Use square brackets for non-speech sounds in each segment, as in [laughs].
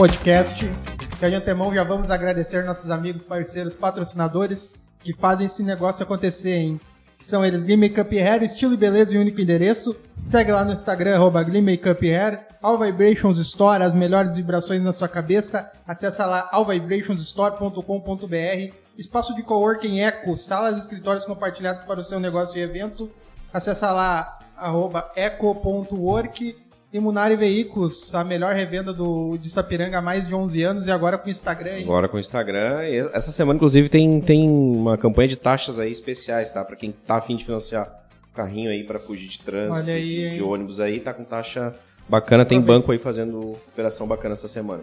Podcast. Que de antemão já vamos agradecer nossos amigos, parceiros, patrocinadores que fazem esse negócio acontecer, hein? São eles Glee Makeup Hair, estilo e beleza e único endereço. Segue lá no Instagram, arroba Makeup Hair. All Vibrations Store, as melhores vibrações na sua cabeça. Acesse lá allvibrationsstore.com.br. Espaço de coworking Eco, salas e escritórios compartilhados para o seu negócio e evento. Acesse lá arroba eco.work. E Munari Veículos, a melhor revenda do, de Sapiranga há mais de 11 anos e agora com o Instagram. Hein? Agora com o Instagram. Essa semana, inclusive, tem, tem uma campanha de taxas aí especiais, tá? Para quem tá afim de financiar o carrinho aí para fugir de trânsito, Olha aí, de hein? ônibus aí, tá com taxa bacana. Tem banco aí fazendo operação bacana essa semana.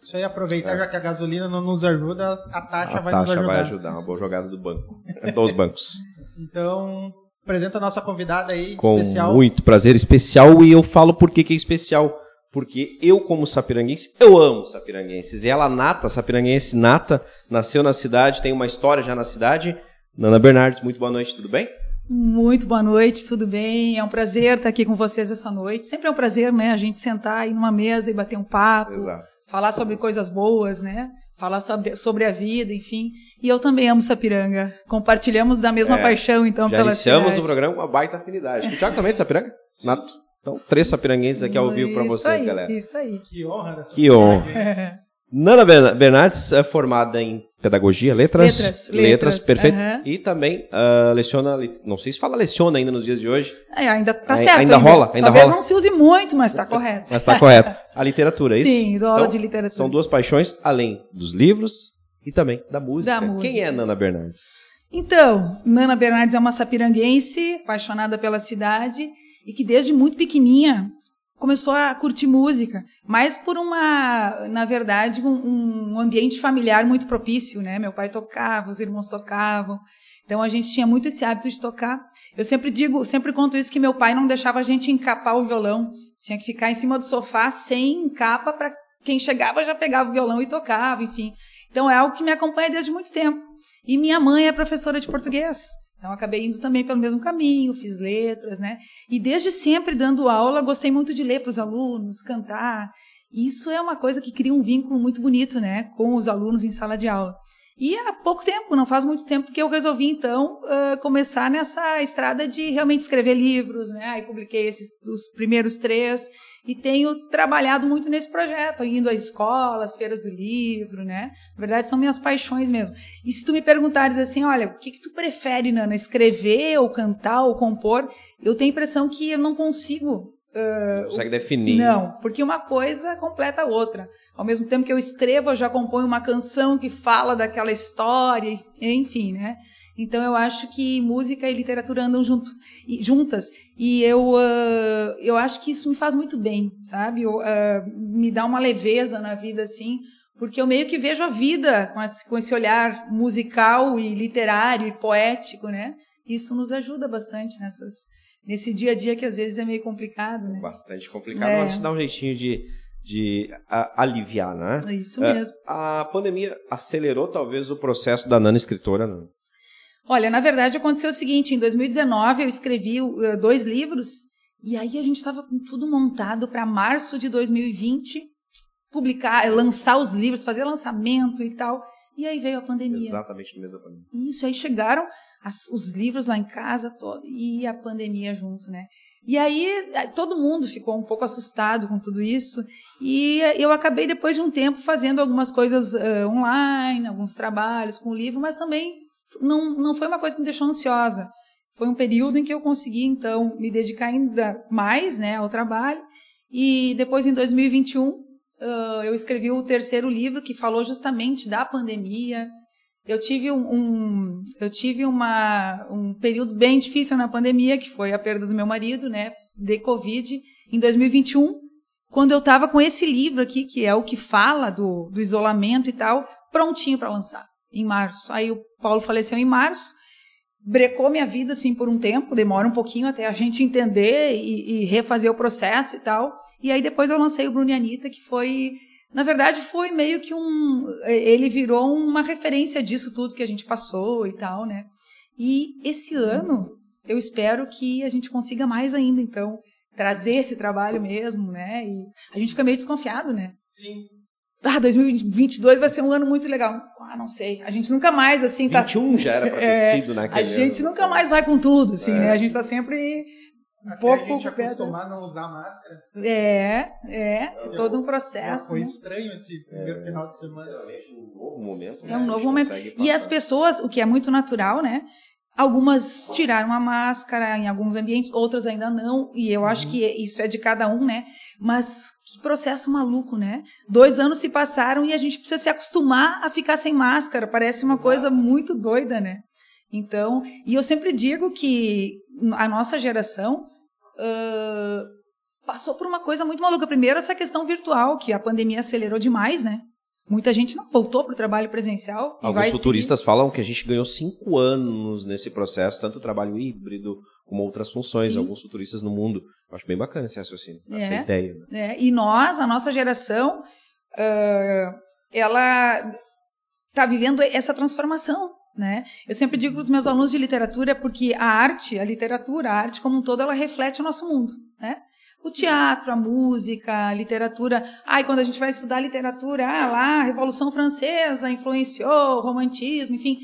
Isso aí, aproveitar já que a gasolina não nos ajuda, a taxa a vai nos taxa ajudar. vai ajudar. Uma boa jogada do banco. [laughs] Dos bancos. Então, apresenta a nossa convidada aí, Com especial. muito prazer especial. E eu falo por que que é especial. Porque eu, como sapiranguense, eu amo sapiranguenses. E ela nata, sapiranguense nata, nasceu na cidade, tem uma história já na cidade. Nana Bernardes, muito boa noite, tudo bem? Muito boa noite, tudo bem? É um prazer estar aqui com vocês essa noite. Sempre é um prazer, né? A gente sentar aí numa mesa e bater um papo, Exato. falar sobre coisas boas, né? Falar sobre, sobre a vida, enfim. E eu também amo Sapiranga. Compartilhamos da mesma É, paixão, então, Já pela iniciamos cidade. o programa com uma baita afinidade. O Thiago também é de Sapiranga? Nato. Então, três sapiranguenses aqui ao vivo para vocês, aí, galera. Isso aí. Que honra Que honra. É. Nana Berna- Bernardes é formada em pedagogia, letras, Letras, letras, perfeito. aham. E também ah, leciona, não sei se fala leciona ainda nos dias de hoje, É, ainda tá certo. ainda rola, ainda Talvez rola. não se use muito, mas tá correto. mas está correto. A literatura, é isso? Sim, dou aula Então, de literatura. São duas paixões, além dos livros e também da música. Da música. Quem é Nana Bernardes? Então, Nana Bernardes é uma sapiranguense, apaixonada pela cidade e que desde muito pequenininha começou a curtir música, mas por uma, na verdade, um, um ambiente familiar muito propício, né? Meu pai tocava, os irmãos tocavam, então a gente tinha muito esse hábito de tocar. Eu sempre digo, sempre conto isso que meu pai não deixava a gente encapar o violão, tinha que ficar em cima do sofá sem capa para quem chegava já pegava o violão e tocava, enfim. Então é algo que me acompanha desde muito tempo. E minha mãe é professora de português. Então acabei indo também pelo mesmo caminho, fiz letras, né? E desde sempre dando aula, gostei muito de ler para os alunos, cantar. Isso é uma coisa que cria um vínculo muito bonito, né, com os alunos em sala de aula. E há pouco tempo, não faz muito tempo, que eu resolvi, então, ah, começar nessa estrada de realmente escrever livros, né? Aí publiquei esses os primeiros três e tenho trabalhado muito nesse projeto, indo às escolas, feiras do livro, né? Na verdade, são minhas paixões mesmo. E se tu me perguntares assim, olha, o que, que tu prefere, Nana, escrever ou cantar ou compor? Eu tenho a impressão que eu não consigo Não consegue definir. não, porque uma coisa completa a outra. Ao mesmo tempo que eu escrevo, eu já componho uma canção que fala daquela história, enfim, né? Então eu acho que música e literatura andam junto, e- juntas. E eu, ah, eu acho que isso me faz muito bem, sabe? Eu, ah, me dá uma leveza na vida, assim, porque eu meio que vejo a vida com esse, com esse olhar musical e literário e poético, né? Isso nos ajuda bastante nessas, nesse dia a dia que às vezes é meio complicado, né? Bastante complicado, É. mas dá um jeitinho de, de a- aliviar, né? É Isso É, mesmo. a pandemia acelerou talvez o processo da Nana escritora, né? Olha, na verdade aconteceu o seguinte: em 2019 eu escrevi uh, dois livros e aí a gente estava com tudo montado para março de 2020 publicar, eh, lançar os livros, fazer lançamento e tal. E aí veio a pandemia. Exatamente no mês da pandemia. Isso, aí chegaram as- os livros lá em casa todo, e a pandemia junto, né? E aí eh, todo mundo ficou um pouco assustado com tudo isso. E eh, eu acabei, depois de um tempo, fazendo algumas coisas eh, online, alguns trabalhos com o livro, mas também não, não foi uma coisa que me deixou ansiosa. Foi um período em que eu consegui, então, me dedicar ainda mais né, ao trabalho. E depois, em 2021, ah, eu escrevi o terceiro livro, que falou justamente da pandemia, eu tive um, um- eu tive uma, um período bem difícil na pandemia, que foi a perda do meu marido, né, de Covid, em 2021, quando eu estava com esse livro aqui, que é o que fala do, do isolamento e tal, prontinho para lançar, em março. Aí o Paulo faleceu em março, brecou minha vida assim por um tempo, demora um pouquinho até a gente entender e, e refazer o processo e tal. E aí depois eu lancei o Bruno e Anitta, que foi na verdade, foi meio que um. Ele virou uma referência disso tudo que a gente passou e tal, né? E esse ano, eu espero que a gente consiga mais ainda, então, trazer esse trabalho mesmo, né? E a gente fica meio desconfiado, né? Sim. Ah, 2022 vai ser um ano muito legal. Ah, não sei. A gente nunca mais, assim, tá. 21 já era pra ter [laughs] É, sido, né? A gente ano. nunca mais vai com tudo, assim, É. né? A gente tá sempre um Até pouco a gente acostumar a não usar máscara. É, é, é todo um processo. Foi né? estranho esse primeiro final de semana. Realmente um novo momento. né? É um novo momento. E as pessoas, o que é muito natural, né? Algumas tiraram a máscara em alguns ambientes, outras ainda não. E eu acho que isso é de cada um, né? Mas que processo maluco, né? Dois anos se passaram e a gente precisa se acostumar a ficar sem máscara. Parece uma coisa muito doida, né? Então, e eu sempre digo que a nossa geração ãh, passou por uma coisa muito maluca. Primeiro, essa questão virtual, que a pandemia acelerou demais, né? Muita gente não voltou para o trabalho presencial. Alguns futuristas falam que a gente ganhou cinco anos nesse processo, tanto trabalho híbrido como outras funções. Sim. Alguns futuristas no mundo. Eu acho bem bacana esse raciocínio, essa É. ideia. né? né? E nós, a nossa geração, ãh, ela está vivendo essa transformação. Né? Eu sempre digo para os meus alunos de literatura, porque a arte, a literatura, a arte como um todo, ela reflete o nosso mundo. Né? O teatro, a música, a literatura. Ai, quando a gente vai estudar literatura, ah, lá, a Revolução Francesa influenciou, o romantismo, enfim.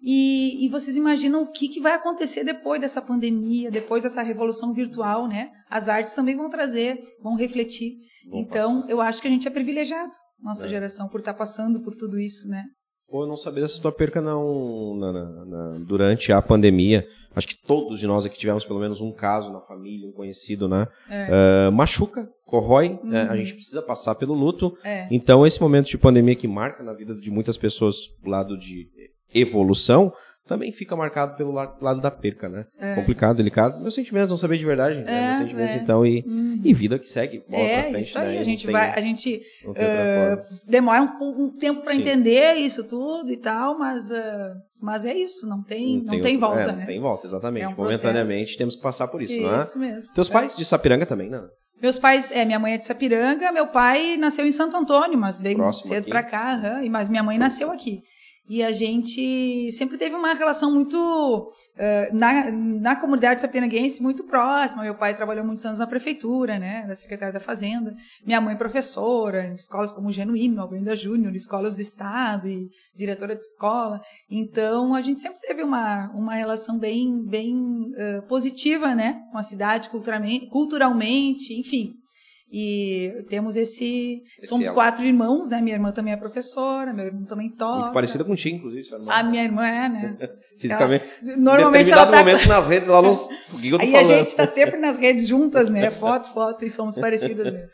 E, e vocês imaginam o que, que vai acontecer depois dessa pandemia, depois dessa revolução virtual, né? As artes também vão trazer, vão refletir. Então, passar. eu acho que a gente é privilegiado, nossa É. geração, por estar passando por tudo isso, né? Pô, eu não sabia dessa tua perca não, na- na- na- durante a pandemia. Acho que todos de nós aqui tivemos pelo menos um caso na família, um conhecido, né? Ah, machuca, corrói, né? a gente precisa passar pelo luto. Uhum. É. Então, esse momento de pandemia que marca na vida de muitas pessoas do lado de evolução, também fica marcado pelo la- lado da perca, né? Complicado, delicado. Meus sentimentos, não saber de verdade. né? É, Meus sentimentos, é. então, e, e vida que segue. Bola pra É, frente, isso aí, né? a Não gente tem- vai, a gente não forma. demora um, um tempo para entender isso tudo e tal, mas, eh, mas é isso, não tem, não tem, outro- volta, é, né? Não tem volta, exatamente. É um Momentaneamente temos que passar por isso, não é? Isso mesmo. Teus É. pais de Sapiranga também, né? Meus pais, é, minha mãe é de Sapiranga, meu pai nasceu em Santo Antônio, mas veio Próximo cedo pra cá, e mas minha mãe nasceu aqui. E a gente sempre teve uma relação muito, eh, na, na comunidade sapiranguense, muito próxima. Meu pai trabalhou muitos anos na prefeitura, né, da secretária da Fazenda. Minha mãe professora, em escolas como Genuíno, Albuenda Júnior, escolas do Estado e diretora de escola. Então, a gente sempre teve uma, uma relação bem, bem eh, positiva, né, com a cidade, culturalmente, culturalmente enfim. E temos esse. Esse somos elo. quatro irmãos, né? Minha irmã também é professora, meu irmão também toca. Muito parecida contigo, inclusive, sua irmã. A minha irmã é, né? [laughs] Fisicamente. Normalmente Em ela tá. momento nas redes, ela não... O que eu tô Aí falando? a gente está sempre nas redes juntas, né? [laughs] Foto, foto, e somos parecidas mesmo.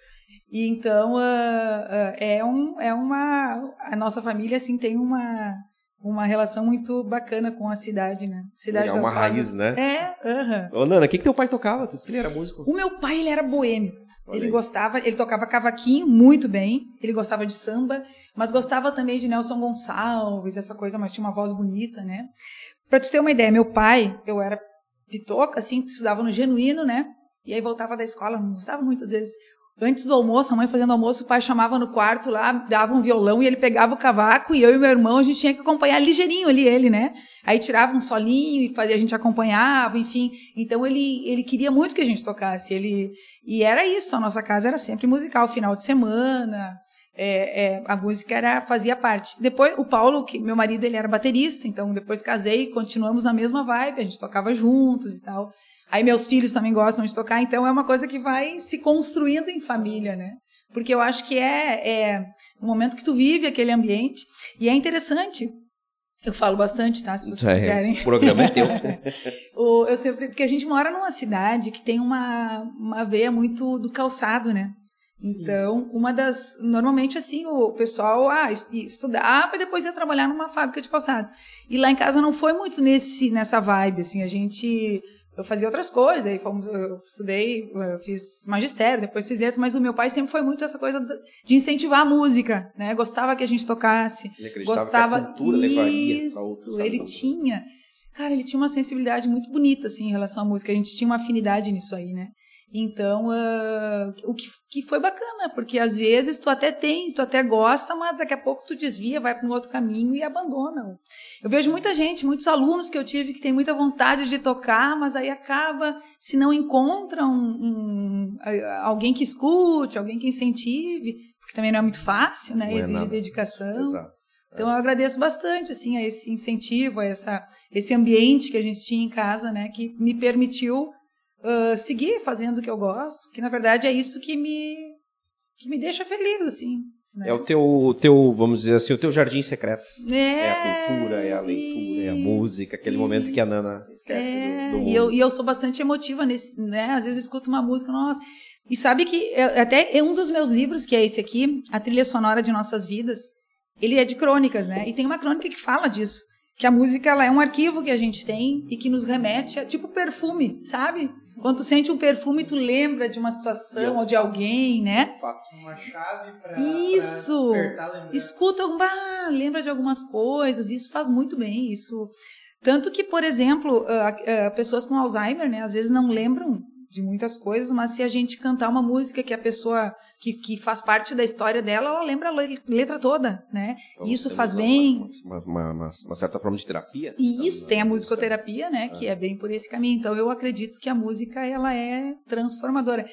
E então ah, ah, é, um, é uma. A nossa família, assim, tem uma, uma relação muito bacana com a cidade, né? Cidade das uma raiz, né? É, aham. Ô, Nana, o que, que teu pai tocava? Tu disse que ele era músico. O meu pai, ele era boêmio. Olha Ele aí. gostava, ele tocava cavaquinho muito bem, ele gostava de samba, mas gostava também de Nelson Gonçalves, essa coisa, mas tinha uma voz bonita, né? Pra tu ter uma ideia, meu pai, eu era pitoca, assim, estudava no Genuíno, né? E aí voltava da escola, não gostava muitas vezes. Antes do almoço, a mãe fazendo almoço, o pai chamava no quarto lá, dava um violão e ele pegava o cavaco e eu e meu irmão, a gente tinha que acompanhar ligeirinho ali ele, né? Aí tirava um solinho e fazia, a gente acompanhava, enfim. Então ele, ele queria muito que a gente tocasse. Ele, e era isso, a nossa casa era sempre musical, final de semana. é, é, a música era, fazia parte. Depois, o Paulo, que meu marido, ele era baterista, então depois casei, continuamos na mesma vibe, a gente tocava juntos e tal. Aí meus filhos também gostam de tocar, então é uma coisa que vai se construindo em família, né? Porque eu acho que é, é o momento que tu vive aquele ambiente. E é interessante. Eu falo bastante, tá? Se vocês É, quiserem. O programa é teu. [laughs] O- eu sempre, porque a gente mora numa cidade que tem uma, uma veia muito do calçado, né? Então, uma das. Normalmente, assim, o pessoal ah, es- estudava e depois ia trabalhar numa fábrica de calçados. E lá em casa não foi muito nesse, nessa vibe, assim. A gente. Eu fazia outras coisas, aí fomos, eu estudei, eu fiz magistério, depois fiz isso, mas o meu pai sempre foi muito essa coisa de incentivar a música, né? Gostava que a gente tocasse. Ele Gostava. que a cultura levaria Isso, ele tinha. Cara, ele tinha uma sensibilidade muito bonita, assim, em relação à música. A gente tinha uma afinidade nisso aí, né? Então, ah, o que, que foi bacana, porque às vezes tu até tem, tu até gosta, mas daqui a pouco tu desvia, vai para um outro caminho e abandona. Eu vejo muita gente, muitos alunos que eu tive que tem muita vontade de tocar, mas aí acaba, se não encontra um, um- alguém que escute, alguém que incentive, porque também não é muito fácil, né? É Exige dedicação. Exato. Então eu agradeço bastante assim a esse incentivo, a essa esse ambiente que a gente tinha em casa, né, que me permitiu ah, seguir fazendo o que eu gosto, que na verdade é isso que me que me deixa feliz assim. né? É o teu, o teu, vamos dizer assim, o teu jardim secreto. É, É a cultura, é a leitura, é a música, aquele momento que a Nana esquece É, do, do e eu, e eu sou bastante emotiva nesse, né? Às vezes eu escuto uma música, nossa. E sabe que eu- até é um dos meus livros, que é esse aqui, A Trilha Sonora de Nossas Vidas, ele é de crônicas, né? E tem uma crônica que fala disso. Que a música ela é um arquivo que a gente tem e que nos remete a tipo perfume, sabe? Quando tu sente um perfume, tu lembra de uma situação ou de alguém, né? Uma chave pra, Isso. pra. Escuta, bah, lembra de algumas coisas, isso faz muito bem, isso. Tanto que, por exemplo, ah, ah, pessoas com Alzheimer, né, às vezes não lembram de muitas coisas, mas se a gente cantar uma música que a pessoa que, que faz parte da história dela, ela lembra a le- letra toda, né? Então, isso faz bem. Uma, uma- uma- uma certa forma de terapia. E isso, tem a musicoterapia, né, que é bem por esse caminho. Então eu acredito que a música ela é transformadora.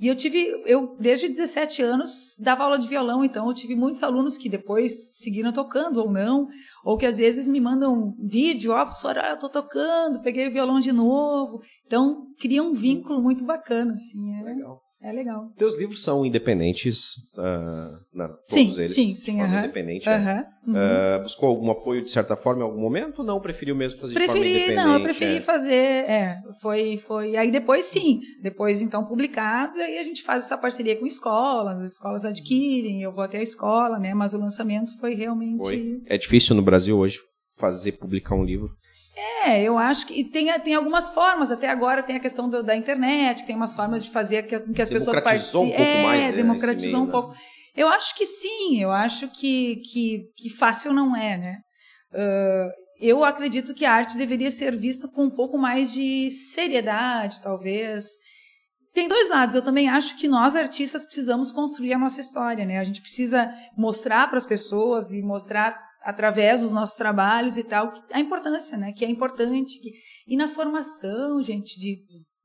E eu tive, eu desde 17 anos dava aula de violão, então eu tive muitos alunos que depois seguiram tocando ou não, ou que às vezes me mandam vídeo, ó, professora, olha, eu tô tocando, peguei o violão de novo. Então cria um vínculo muito bacana, assim, é Legal. É legal. Teus livros são independentes, ah, na- todos Sim, eles. sim, sim, forma aham. independente. né? Aham, uhum. Ah, buscou algum apoio de certa forma em algum momento ou não? Preferiu mesmo fazer de forma Preferi, independente? não, eu preferi é? fazer, é, foi, foi, aí depois sim, depois então publicados, aí a gente faz essa parceria com escolas, as escolas adquirem, eu vou até a escola, né, mas o lançamento foi realmente, Foi. É difícil no Brasil hoje fazer, publicar um livro. É, eu acho que e tem, tem algumas formas, até agora tem a questão do- da internet, que tem umas formas de fazer que, que as pessoas Democratizou um participem, pouco mais, é, né, democratizou esse um meio, pouco, eu acho que sim, eu acho que, que, que fácil não é, né, Ah, eu acredito que a arte deveria ser vista com um pouco mais de seriedade, talvez. Tem dois lados. Eu também acho que nós, artistas, precisamos construir a nossa história, né? A gente precisa mostrar para as pessoas e mostrar através dos nossos trabalhos e tal a importância, né? Que é importante. E na formação, gente, de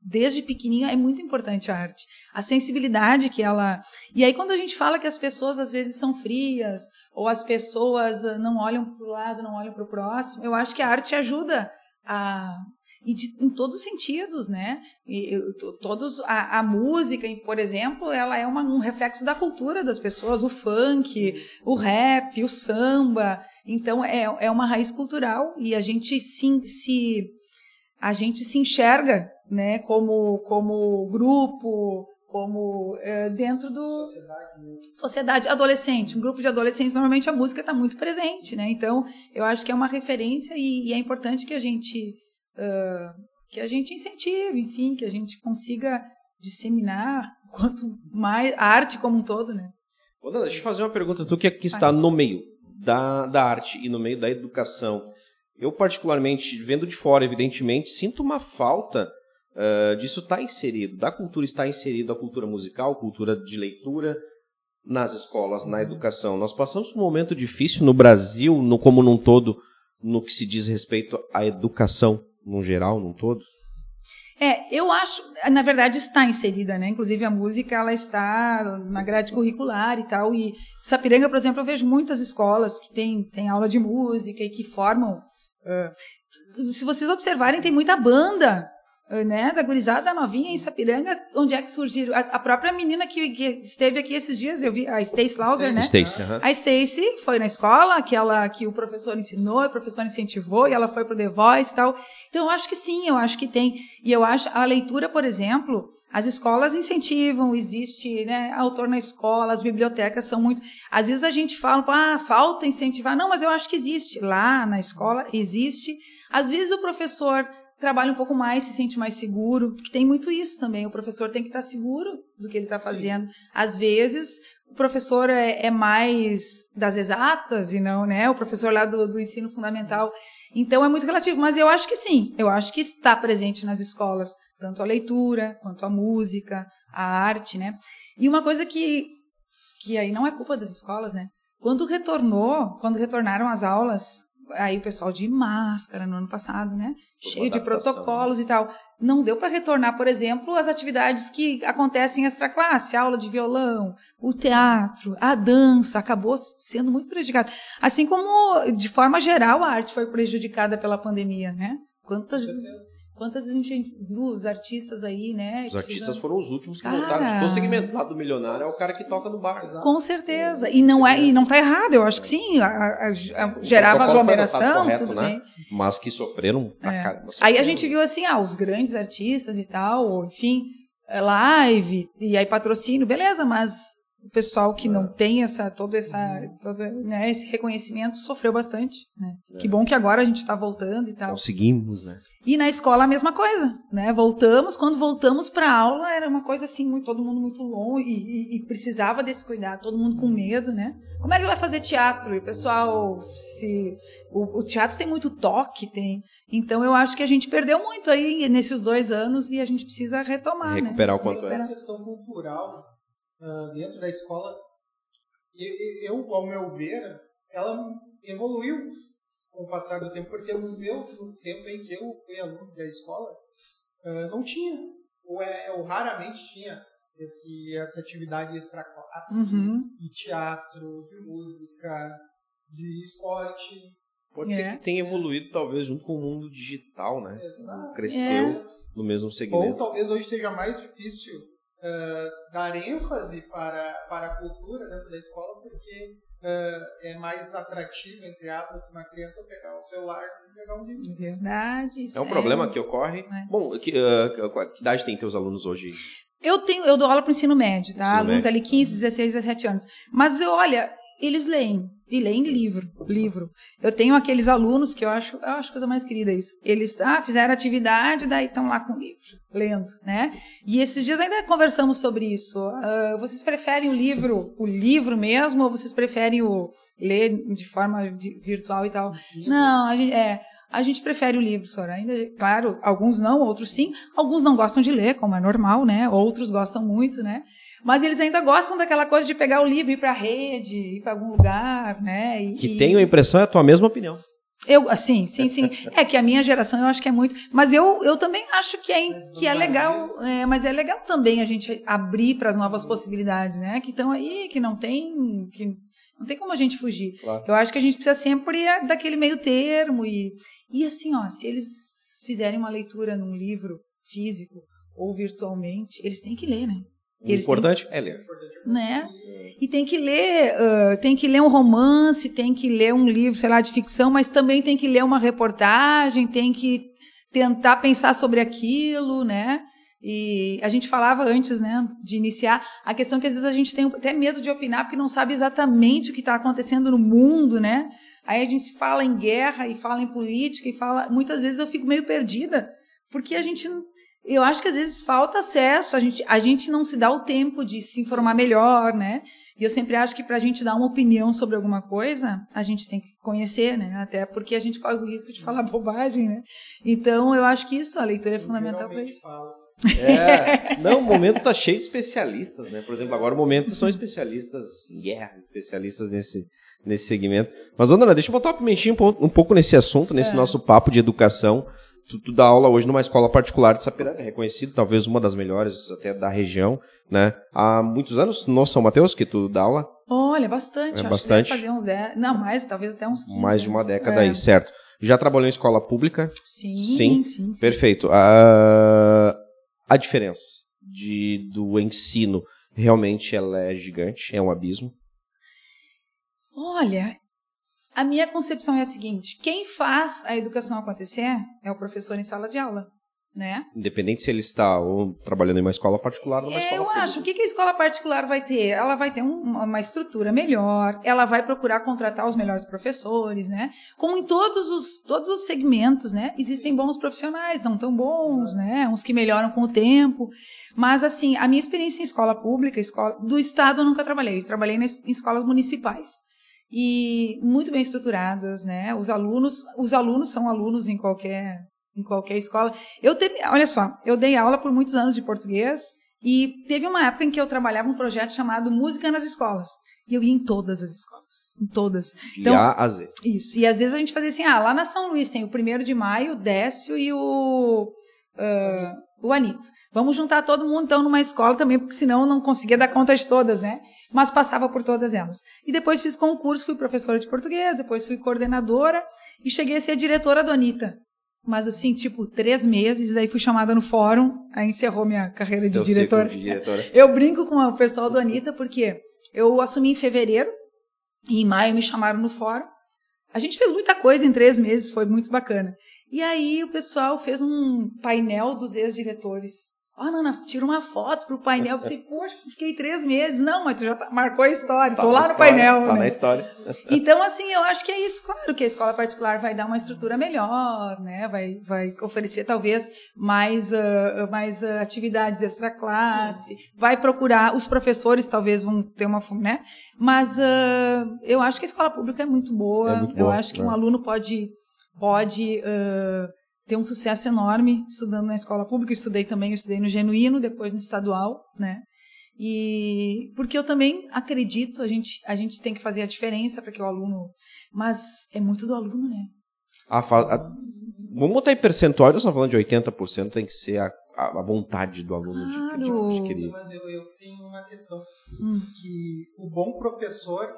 desde pequenininha é muito importante a arte. A sensibilidade que ela. E aí, quando a gente fala que as pessoas às vezes são frias, ou as pessoas ah, não olham para o lado, não olham para o próximo, eu acho que a arte ajuda a. E de, em todos os sentidos, né? E, todos a, a música, por exemplo, ela é uma- um reflexo da cultura das pessoas, o funk, o rap, o samba. Então é, é uma raiz cultural e a gente se, se a gente se enxerga, né, como como grupo, como é, dentro do sociedade adolescente, um grupo de adolescentes, normalmente a música está muito presente, né? Então, eu acho que é uma referência e, e é importante que a gente ah, que a gente incentive, enfim, que a gente consiga disseminar quanto mais a arte como um todo, né? Ô, Dana, deixa eu fazer uma pergunta. Tu que aqui está no meio da, da arte e no meio da educação. Eu, particularmente, vendo de fora, evidentemente, sinto uma falta ah, disso estar inserido, da cultura estar inserido, a cultura musical, cultura de leitura nas escolas, na educação. Nós passamos por um momento difícil no Brasil, no, como num todo, no que se diz respeito à educação, no geral, num todo. É, eu acho, na verdade está inserida, né? Inclusive a música ela está na grade curricular e tal. E Sapiranga, por exemplo, eu vejo muitas escolas que têm tem aula de música e que formam. ah, se vocês observarem, tem muita banda, né? Da gurizada novinha em Sapiranga, onde é que surgiram? A, a própria menina que, que esteve aqui esses dias, eu vi, a Stacy Lauser, né? Stacy, aham. A Stacy foi na escola, aquela que o professor ensinou, o professor incentivou, e ela foi pro The Voice e tal. Então, eu acho que sim, eu acho que tem. E eu acho, a leitura, por exemplo, as escolas incentivam, existe né, autor na escola, as bibliotecas são muito. Às vezes a gente fala, ah, falta incentivar. Não, mas eu acho que existe. Lá na escola existe. Às vezes o professor trabalha um pouco mais, se sente mais seguro, porque tem muito isso também. O professor tem que estar seguro do que ele está fazendo. Às vezes o professor é, é mais das exatas e não, né? O professor lá do, do ensino fundamental. Então é muito relativo, mas eu acho que sim, eu acho que está presente nas escolas, tanto a leitura, quanto a música, a arte, né? E uma coisa que, que aí não é culpa das escolas, né? Quando retornou, quando retornaram as aulas aí o pessoal de máscara no ano passado, né? Foi Cheio de adaptação, protocolos e tal. Não deu para retornar, por exemplo, as atividades que acontecem em extra classe, aula de violão, o teatro, a dança, acabou sendo muito prejudicado. Assim como, de forma geral, a arte foi prejudicada pela pandemia, né? Quantas Quantas a gente viu os artistas aí, né? Os artistas precisando- foram os últimos que Cara. voltaram. De todo o segmento lá do milionário é o cara que toca no bar. Com certeza. E não é, e não tá errado, eu acho que sim. a- a- a- gerava protocolo foi adotado aglomeração, correto, tudo né? bem. Mas que sofreram pra É. caramba. Aí a gente viu assim, ah, os grandes artistas e tal, enfim, é, live, e aí patrocínio, beleza, mas o pessoal que não tem essa, todo, essa, todo, né, esse reconhecimento sofreu bastante. Né? Que bom que agora a gente está voltando e tal. Conseguimos, né? E na escola a mesma coisa, né? Voltamos, quando voltamos para aula era uma coisa assim, muito, todo mundo muito longe e, e- e precisava desse cuidado, todo mundo com medo, né? Como é que vai fazer teatro? E o pessoal se o, o teatro tem muito toque, tem. Então eu acho que a gente perdeu muito aí nesses dois anos e a gente precisa retomar, Recuperar né? o quanto Essa antes. questão cultural ah, dentro da escola, e- e- eu, ao meu ver, ela evoluiu com o passar do tempo, porque no meu no tempo em que eu fui aluno da escola, ah, não tinha, ou, é, ou raramente tinha esse, essa atividade extra classe, Uhum. de teatro, de música, de esporte. Pode É. ser que tenha evoluído, talvez, junto com o mundo digital, né? Exato. Cresceu É. no mesmo Ou segmento. talvez hoje seja mais difícil ah, dar ênfase para, para a cultura dentro da escola, porque é mais atrativo, entre aspas, para uma criança pegar o celular e pegar um livro. Verdade. isso É um problema que ocorre. É. Bom, que, ah, que idade tem teus alunos hoje? Eu tenho, eu dou aula para o ensino médio, tá? Ensino Alunos médio. ali 15, 16, 17 anos. Mas eu, olha, eles leem. E leem livro, livro. Eu tenho aqueles alunos que eu acho, eu acho coisa mais querida isso. Eles ah, fizeram atividade, daí estão lá com o livro, lendo, né? E esses dias ainda conversamos sobre isso. Ah, vocês preferem o livro, o livro mesmo, ou vocês preferem o ler de forma de- virtual e tal? Não, a gente, é, a gente prefere o livro, Sora. Ainda, claro, alguns não, outros sim. Alguns não gostam de ler, como é normal, né? Outros gostam muito, né? Mas eles ainda gostam daquela coisa de pegar o livro, ir para a rede, ir para algum lugar, né? E, Que tenho a impressão, é a tua mesma opinião. eu, assim, sim, sim. É que a minha geração eu acho que é muito. Mas eu, eu também acho que é, que é legal. é, mas é legal também a gente abrir para as novas possibilidades, né? Que estão aí, que não tem. Que não tem como a gente fugir. Claro. Eu acho que a gente precisa sempre daquele meio termo. E, e assim, ó, se eles fizerem uma leitura num livro físico ou virtualmente, eles têm que ler, né? O E eles têm importante é ler. né? E tem que ler, ah, tem que ler um romance, tem que ler um livro, sei lá, de ficção, mas também tem que ler uma reportagem, tem que tentar pensar sobre aquilo, né? E a gente falava antes, né, de iniciar, a questão que às vezes a gente tem até medo de opinar porque não sabe exatamente o que está acontecendo no mundo, né? Aí a gente fala em guerra e fala em política e fala, muitas vezes eu fico meio perdida, porque a gente eu acho que às vezes falta acesso, a gente, a gente não se dá o tempo de se informar melhor, né? E eu sempre acho que para a gente dar uma opinião sobre alguma coisa, a gente tem que conhecer, né? Até porque a gente corre o risco de falar bobagem, né? Então eu acho que isso, a leitura é fundamental para isso. falo. É. Não, o momento está cheio de especialistas, né? Por exemplo, agora o momento são especialistas em guerra, especialistas nesse, nesse segmento. Mas, Andana, deixa eu botar uma pimentinha um pouco, um pouco nesse assunto, nesse É. nosso papo de educação. Tu, tu dá aula hoje numa escola particular de Sapiranga, reconhecido, talvez uma das melhores até da região, né? Há muitos anos no São Mateus que tu dá aula, Olha, bastante. É acho bastante. que deve fazer uns 10, não, mais, talvez até uns 15 mais de uma anos. década É. aí, certo? Já trabalhou em escola pública? Sim, Sim. sim, sim. Perfeito. A, a diferença de, do ensino realmente ela é gigante, é um abismo. Olha, a minha concepção é a seguinte: quem faz a educação acontecer é o professor em sala de aula, né? Independente se ele está ou trabalhando em uma escola particular ou numa É, escola eu pública. acho. O que que a escola particular vai ter? Ela vai ter um- uma estrutura melhor, ela vai procurar contratar os melhores professores, né? Como em todos os, todos os segmentos, né? Existem bons profissionais, não tão bons, né? Uns que melhoram com o tempo. Mas, assim, a minha experiência em escola pública, escola do Estado, eu nunca trabalhei. Eu trabalhei nas, em escolas municipais. E muito bem estruturadas, né? Os alunos, os alunos são alunos em qualquer em qualquer escola. Eu ter, olha só, eu dei aula por muitos anos de português E teve uma época em que eu trabalhava um projeto chamado Música nas Escolas. E eu ia em todas as escolas. Em todas. De A a Z. Isso. E às vezes a gente fazia assim, ah, lá na São Luís tem o primeiro de maio, o Décio e o, uh, o Anitta. Vamos juntar todo mundo então numa escola também, porque senão eu não conseguia dar conta de todas, né? Mas passava por todas elas. E depois fiz concurso, fui professora de português, depois fui coordenadora e cheguei a ser diretora do Anitta mas assim, tipo, três meses, daí fui chamada no fórum, aí encerrou minha carreira de, diretora. de diretora. [laughs] Eu brinco com o pessoal do Anitta, porque eu assumi em fevereiro, e em maio me chamaram no fórum. A gente fez muita coisa em três meses, foi muito bacana. E aí o pessoal fez um painel dos ex-diretores. Ó, oh, Nana, tira uma foto pro painel. Pensei, poxa, fiquei três meses. Não, mas tu já tá, marcou a história, tá tô lá no história, painel. Tá né? na história. [laughs] Então, assim, eu acho que é isso. Claro que a escola particular vai dar uma estrutura melhor, né? Vai, vai oferecer, talvez, mais, uh, mais uh, atividades extra-classe. Vai procurar, os professores talvez vão ter uma, né? Mas uh, eu acho que a escola pública é muito boa. É muito boa eu acho que né? um aluno pode, pode ter um sucesso enorme estudando na escola pública. Eu estudei também, eu estudei no Genuíno, depois no estadual, né? E porque eu também acredito, a gente, a gente tem que fazer a diferença para que o aluno. Mas é muito do aluno, né? A, a, vamos botar em percentual, nós estamos falando de 80%, tem que ser a, a, vontade do aluno claro. de, de, de querer. Mas eu, eu tenho uma questão, hum. que o bom professor,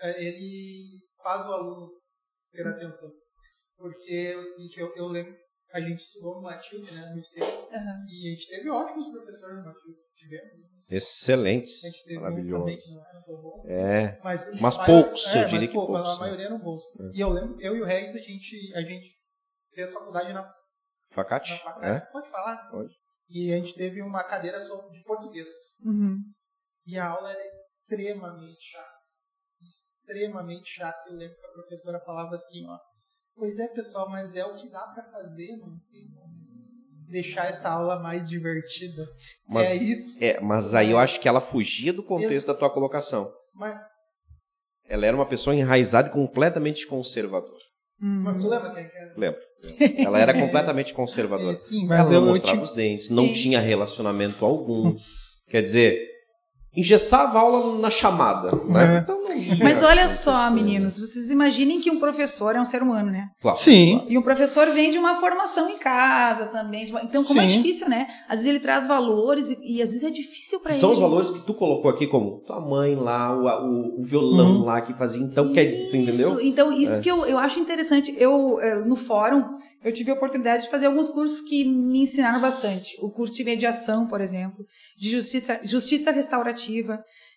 é, ele faz o aluno ter atenção. Porque é o seguinte, eu, eu lembro, a gente estudou no Matilde, né, no tempo, uhum. e a gente teve ótimos professores no Matilde. Tivemos. Excelentes. Maravilhoso. É, mas, mas poucos, é, eu diria que poucos. Mas a maioria eram bons. É. E eu lembro, eu e o Reis, a gente, a gente fez faculdade na Facate? Na É? Pode falar. Pode. E a gente teve uma cadeira sobre de português. Uhum. E a aula era extremamente chata. Extremamente chata. Eu lembro que a professora falava assim, ó Pois é, pessoal, mas é o que dá para fazer, não tem deixar essa aula mais divertida. Mas, é isso. É, mas aí eu acho que ela fugia do contexto da tua colocação. Mas... Ela era uma pessoa enraizada e completamente conservadora. Hum. Mas tu lembra quem era? Lembro. Ela era completamente conservadora. [laughs] É, sim, mas ela não mostrava te... os dentes, sim. não tinha relacionamento algum. Quer dizer, engessava a aula na chamada. Né? É. Então, Mas olha só, meninos, vocês imaginem que um professor é um ser humano, né? Claro. Sim. E um professor vem de uma formação em casa também. Uma... Então, como é Sim. é difícil, né? Às vezes ele traz valores e, e às vezes é difícil para ele. São os valores que tu colocou aqui, como tua mãe lá, o, o, o violão uhum. lá que fazia. Então, isso. quer dizer, tu entendeu? Então, isso é. que eu, eu acho interessante. Eu, eh, no fórum, eu tive a oportunidade de fazer alguns cursos que me ensinaram bastante. O curso de mediação, por exemplo, de justiça, justiça restaurativa,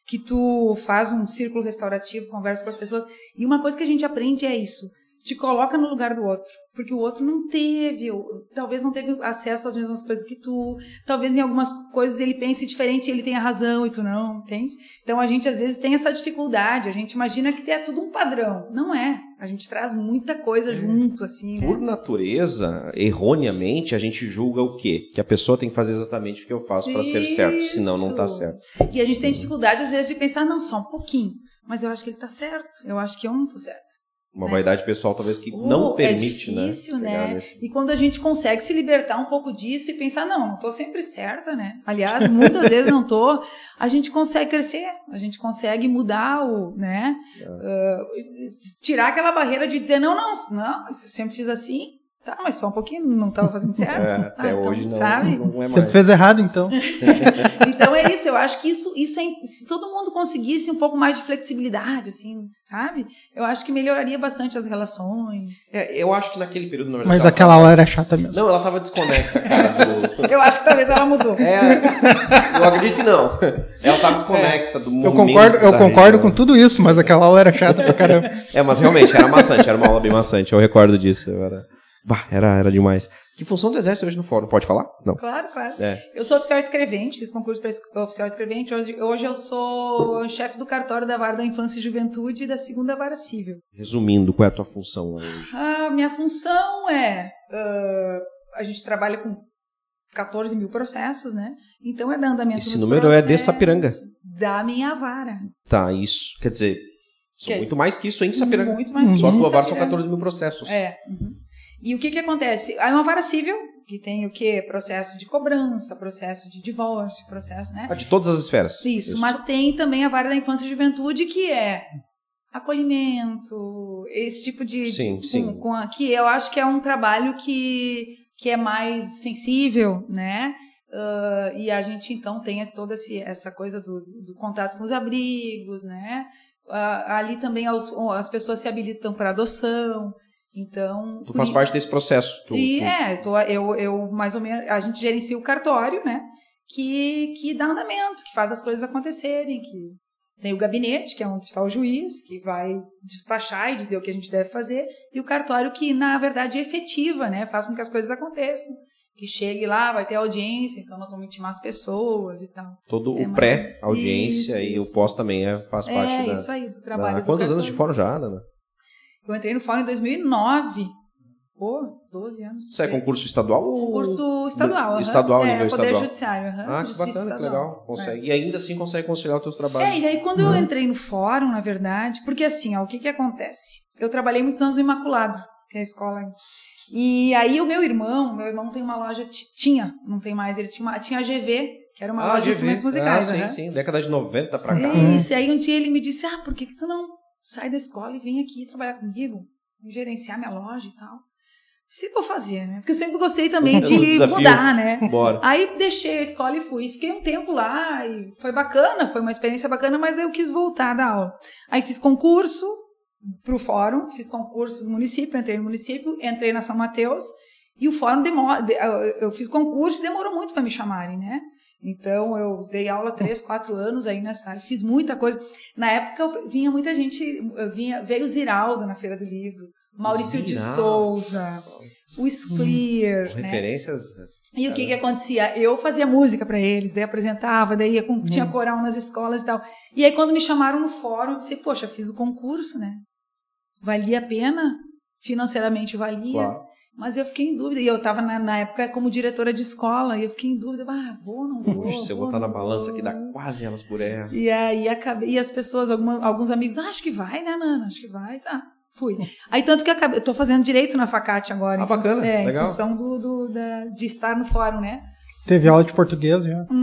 que tu faz um círculo restaurativo, conversa com as pessoas. E uma coisa que a gente aprende é isso: te coloca no lugar do outro porque o outro não teve, ou, talvez não teve acesso às mesmas coisas que tu, talvez em algumas coisas ele pense diferente e ele tenha razão e tu não, entende? Então a gente às vezes tem essa dificuldade, a gente imagina que é tudo um padrão. Não é. A gente traz muita coisa é. junto, assim. Por né? natureza, erroneamente, a gente julga o quê? Que a pessoa tem que fazer exatamente o que eu faço para ser certo, senão não tá certo. E a gente tem dificuldade, às vezes, de pensar, não, só um pouquinho. Mas eu acho que ele tá certo. Eu acho que eu não tô certo. Uma né? vaidade pessoal, talvez, que oh, não permite, é difícil, né? né? Nesse... E quando a gente consegue se libertar um pouco disso e pensar, não, não tô sempre certa, né? Aliás, [laughs] muitas vezes não tô, a gente consegue crescer, a gente consegue mudar o, né? É. Uh, tirar aquela barreira de dizer, não, não, não, eu sempre fiz assim, Tá, mas só um pouquinho, não estava fazendo certo. [laughs] É, até ah, então, hoje não, sabe? não é mais. Você fez errado, então. [laughs] então é isso, eu acho que isso, isso é, se todo mundo conseguisse um pouco mais de flexibilidade, assim, sabe? Eu acho que melhoraria bastante as relações. É, eu acho que naquele período, na verdade. Mas aquela aula era chata mesmo. Não, ela estava desconexa, cara. Do... [laughs] eu acho que talvez ela mudou. É, eu acredito que não. Ela estava desconexa é, do Eu concordo, eu concordo com tudo isso, mas aquela aula era chata pra caramba. É, mas realmente era maçante, era uma aula bem maçante, eu recordo disso. Eu era... Bah, era, era demais. Que função do exército hoje no fórum? Pode falar? Não. Claro, claro. É. Eu sou oficial escrevente, fiz concurso para oficial escrevente. Hoje, hoje eu sou chefe do cartório da Vara da Infância e Juventude e da segunda Vara Civil. Resumindo, qual é a tua função hoje? A minha função é. Uh, a gente trabalha com 14 mil processos, né? Então é dar andamento Esse número é de Sapiranga. Da minha vara. Tá, isso. Quer dizer, são que muito mais que isso em Sapiranga. Muito mais que Só isso. Só a vara são 14 mil processos. É. Uhum. E o que que acontece? É uma vara civil, Que tem o quê? Processo de cobrança, processo de divórcio, processo, né? Ah, de todas as esferas. Isso, Isso, mas tem também a vara da infância e juventude, que é acolhimento, esse tipo de. Sim, com, sim. Com a, que eu acho que é um trabalho que, que é mais sensível, né? Uh, e a gente então tem toda essa coisa do, do, contato com os abrigos, né? Uh, ali também as, as pessoas se habilitam para adoção. Então. Tu faz parte desse processo. Tu, e tu... é, tô, eu, eu mais ou menos. A gente gerencia o cartório, né? Que, que dá andamento, que faz as coisas acontecerem, que tem o gabinete, que é onde está o juiz, que vai despachar e dizer o que a gente deve fazer, e o cartório, que na verdade é efetiva, né? Faz com que as coisas aconteçam. Que chegue lá, vai ter audiência, então nós vamos intimar as pessoas e tal. Todo é o pré-audiência e o pós também é, faz parte é, da. É, isso aí, do trabalho. Da... Do Quantos anos de fórum já, Ana? Eu entrei no fórum em 2009. Pô, 12 anos. Isso é concurso estadual. Concurso estadual. Estadual, uhum. nível é, estadual. Poder Judiciário. Uhum. Ah, que Justiça bacana, estadual. que legal. Consegue. É. E ainda assim consegue conciliar os teus trabalhos. É, e daí quando uhum. eu entrei no fórum, na verdade, porque assim, ó, o que que acontece? Eu trabalhei muitos anos no Imaculado, que é a escola. E aí o meu irmão, meu irmão tem uma loja, tinha, não tem mais, ele tinha, uma, tinha a GV, que era uma ah, loja de instrumentos musicais. Ah, sim, uhum. sim, década de 90 pra cá. Isso, e aí um dia ele me disse, ah, por que que tu não sai da escola e vem aqui trabalhar comigo? Gerenciar minha loja e tal. Se vou fazer, né? Porque eu sempre gostei também [laughs] de Desafio. mudar, né? Bora. Aí deixei a escola e fui. Fiquei um tempo lá e foi bacana, foi uma experiência bacana, mas eu quis voltar da aula. Aí fiz concurso pro fórum, fiz concurso no município, entrei no município, entrei na São Mateus e o fórum demora, eu fiz concurso e demorou muito para me chamarem, né? Então eu dei aula três, quatro anos aí nessa área, fiz muita coisa. Na época vinha muita gente, vinha, veio o Ziraldo na Feira do Livro, Maurício Ziraldo. de Souza, o Sclear, Hum, né? Referências. E o que que acontecia? Eu fazia música para eles, daí apresentava, daí com, tinha coral nas escolas e tal. E aí quando me chamaram no fórum, eu pensei, poxa, fiz o concurso, né? Valia a pena? Financeiramente valia. Claro. Mas eu fiquei em dúvida. E eu estava na, na, época como diretora de escola, e eu fiquei em dúvida, ah, vou, não vou. Puxa, se eu botar na balança vou. aqui, dá quase elas por erro. E aí acabei, e as pessoas, alguma, alguns amigos, ah, acho que vai, né, Nana? Acho que vai, tá. Fui. Aí tanto que eu acabei, eu tô fazendo direito na Facate agora. Ah, em bacana, é, legal. Em função do, do- da- de estar no fórum, né? Teve aula de português já. [laughs]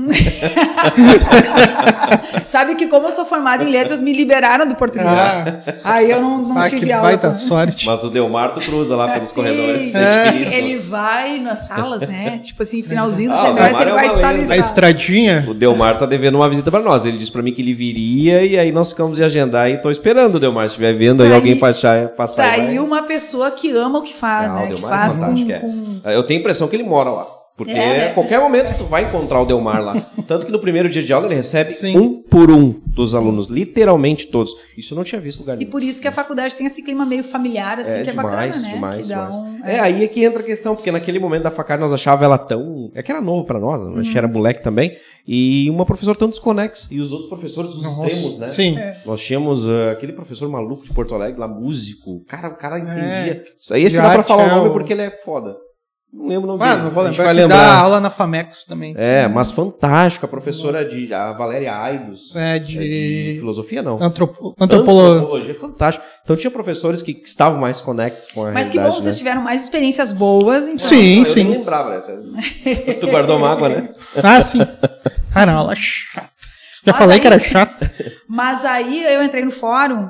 Sabe que como eu sou formada em letras, me liberaram do português. Ah, Aí eu não, não ah, tive que aula. baita sorte. Mas o Delmar tu cruza lá pelos Sim, corredores. gente É. finíssima. Ele vai nas salas, né? Tipo assim, finalzinho do Ah, o semestre, ele é vai de sala em lenda. A sala. estradinha. O Delmar tá devendo uma visita pra nós. Ele disse pra mim que ele viria e aí nós ficamos de agendar e tô esperando o Delmar. Se estiver vendo aí Tá alguém passar, passar Tá vai. aí uma pessoa que ama o que faz, Ah, o né? Que Delmar é faz com, é. com- Eu tenho a impressão que ele mora lá. Porque É, né? a qualquer momento tu vai encontrar o Delmar lá. [laughs] Tanto que no primeiro dia de aula ele recebe Sim. um por um dos alunos, literalmente todos. Isso eu não tinha visto lugar E nenhum. por isso que a faculdade tem esse clima meio familiar, assim, É, que é demais, bacana, né? demais, que dá demais. um, É, aí é que entra a questão, porque naquele momento da facada nós achava ela tão. É que era novo pra nós, a gente era Uhum. moleque também. E uma professora tão desconexa. E os outros professores dos Nossa, extremos, né? Sim. É. Nós tínhamos ah, aquele professor maluco de Porto Alegre, lá, músico. Cara, o cara entendia. Isso aí esse De dá pra falar o é nome porque ele é foda. Não lembro o nome Ah, dele. não vou A gente lembrar vai que dá lembrar. aula na Famex também. É, mas fantástico. A professora de. A Valéria Aidos. É É de, de filosofia, não. antropo, antropologia. Antropologia, fantástico. Então tinha professores que, que estavam mais conectados com a Mas que bom, realidade, vocês né? tiveram mais experiências boas. Então, Sim, eu sim. nem lembrava dessa. tu guardou mágoa, né? [laughs] Ah, sim. Ah, não, ela é chata. Já Mas falei aí- que era chata. [laughs] Mas aí eu entrei no fórum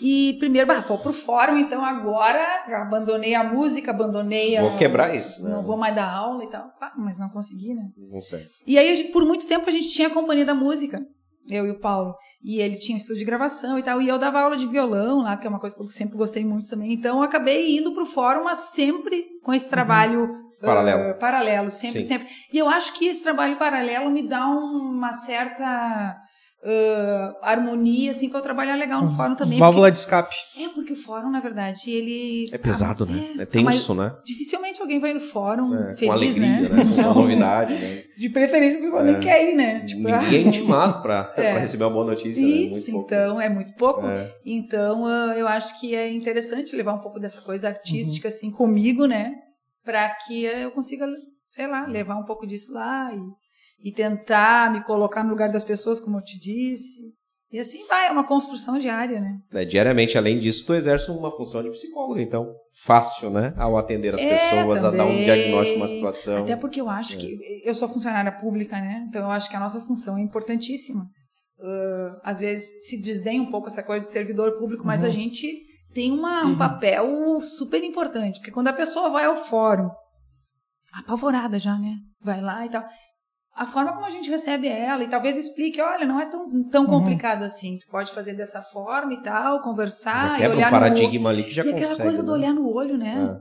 e primeiro, bah, vou pro fórum, então agora abandonei a música, abandonei a... Vou quebrar isso, né? Não vou mais dar aula e tal. Ah, mas não consegui, né? Não sei. E aí, por muito tempo, a gente tinha a companhia da música, eu e o Paulo. E ele tinha um estúdio de gravação e tal. E eu dava aula de violão lá, que é uma coisa que eu sempre gostei muito também. Então, eu acabei indo pro fórum, mas sempre com esse trabalho ah, Paralelo. paralelo, sempre, Sim. sempre. E eu acho que esse trabalho paralelo me dá uma certa ah, harmonia, assim, para eu trabalhar legal no fórum também. Válvula de escape. Porque, é, porque o fórum, na verdade, ele... É pesado, ah, né? É mas tenso, né? Dificilmente alguém vai no fórum É, feliz, com alegria, né? né? Com uma Não. novidade, né? De preferência, a pessoa É. nem quer ir, né? Tipo, Ninguém é ah, intimado [laughs] pra, É. receber uma boa notícia. né? Isso, pouco. então, é muito pouco. É. Então, ah, eu acho que é interessante levar um pouco dessa coisa artística, Uhum. assim, comigo, né? Pra que eu consiga, sei lá, levar um pouco disso lá e, e tentar me colocar no lugar das pessoas, como eu te disse. E assim vai, é uma construção diária, né? É, diariamente, além disso, tu exerce uma função de psicóloga, então fácil, né? Ao atender as É, pessoas, a dar um também. diagnóstico uma situação. Até porque eu acho que eu sou funcionária pública, né? Então eu acho que a nossa função é importantíssima. Ah, às vezes se desdenha um pouco essa coisa do servidor público, mas a gente tem uma, um papel super importante. Porque quando a pessoa vai ao fórum, apavorada já, né? Vai lá e tal. A forma como a gente recebe ela e talvez explique, olha, não é tão, tão complicado assim. Tu pode fazer dessa forma e tal, conversar e quebra olhar um no paradigma ali que já e aquela consegue. coisa do né? olhar no olho, né?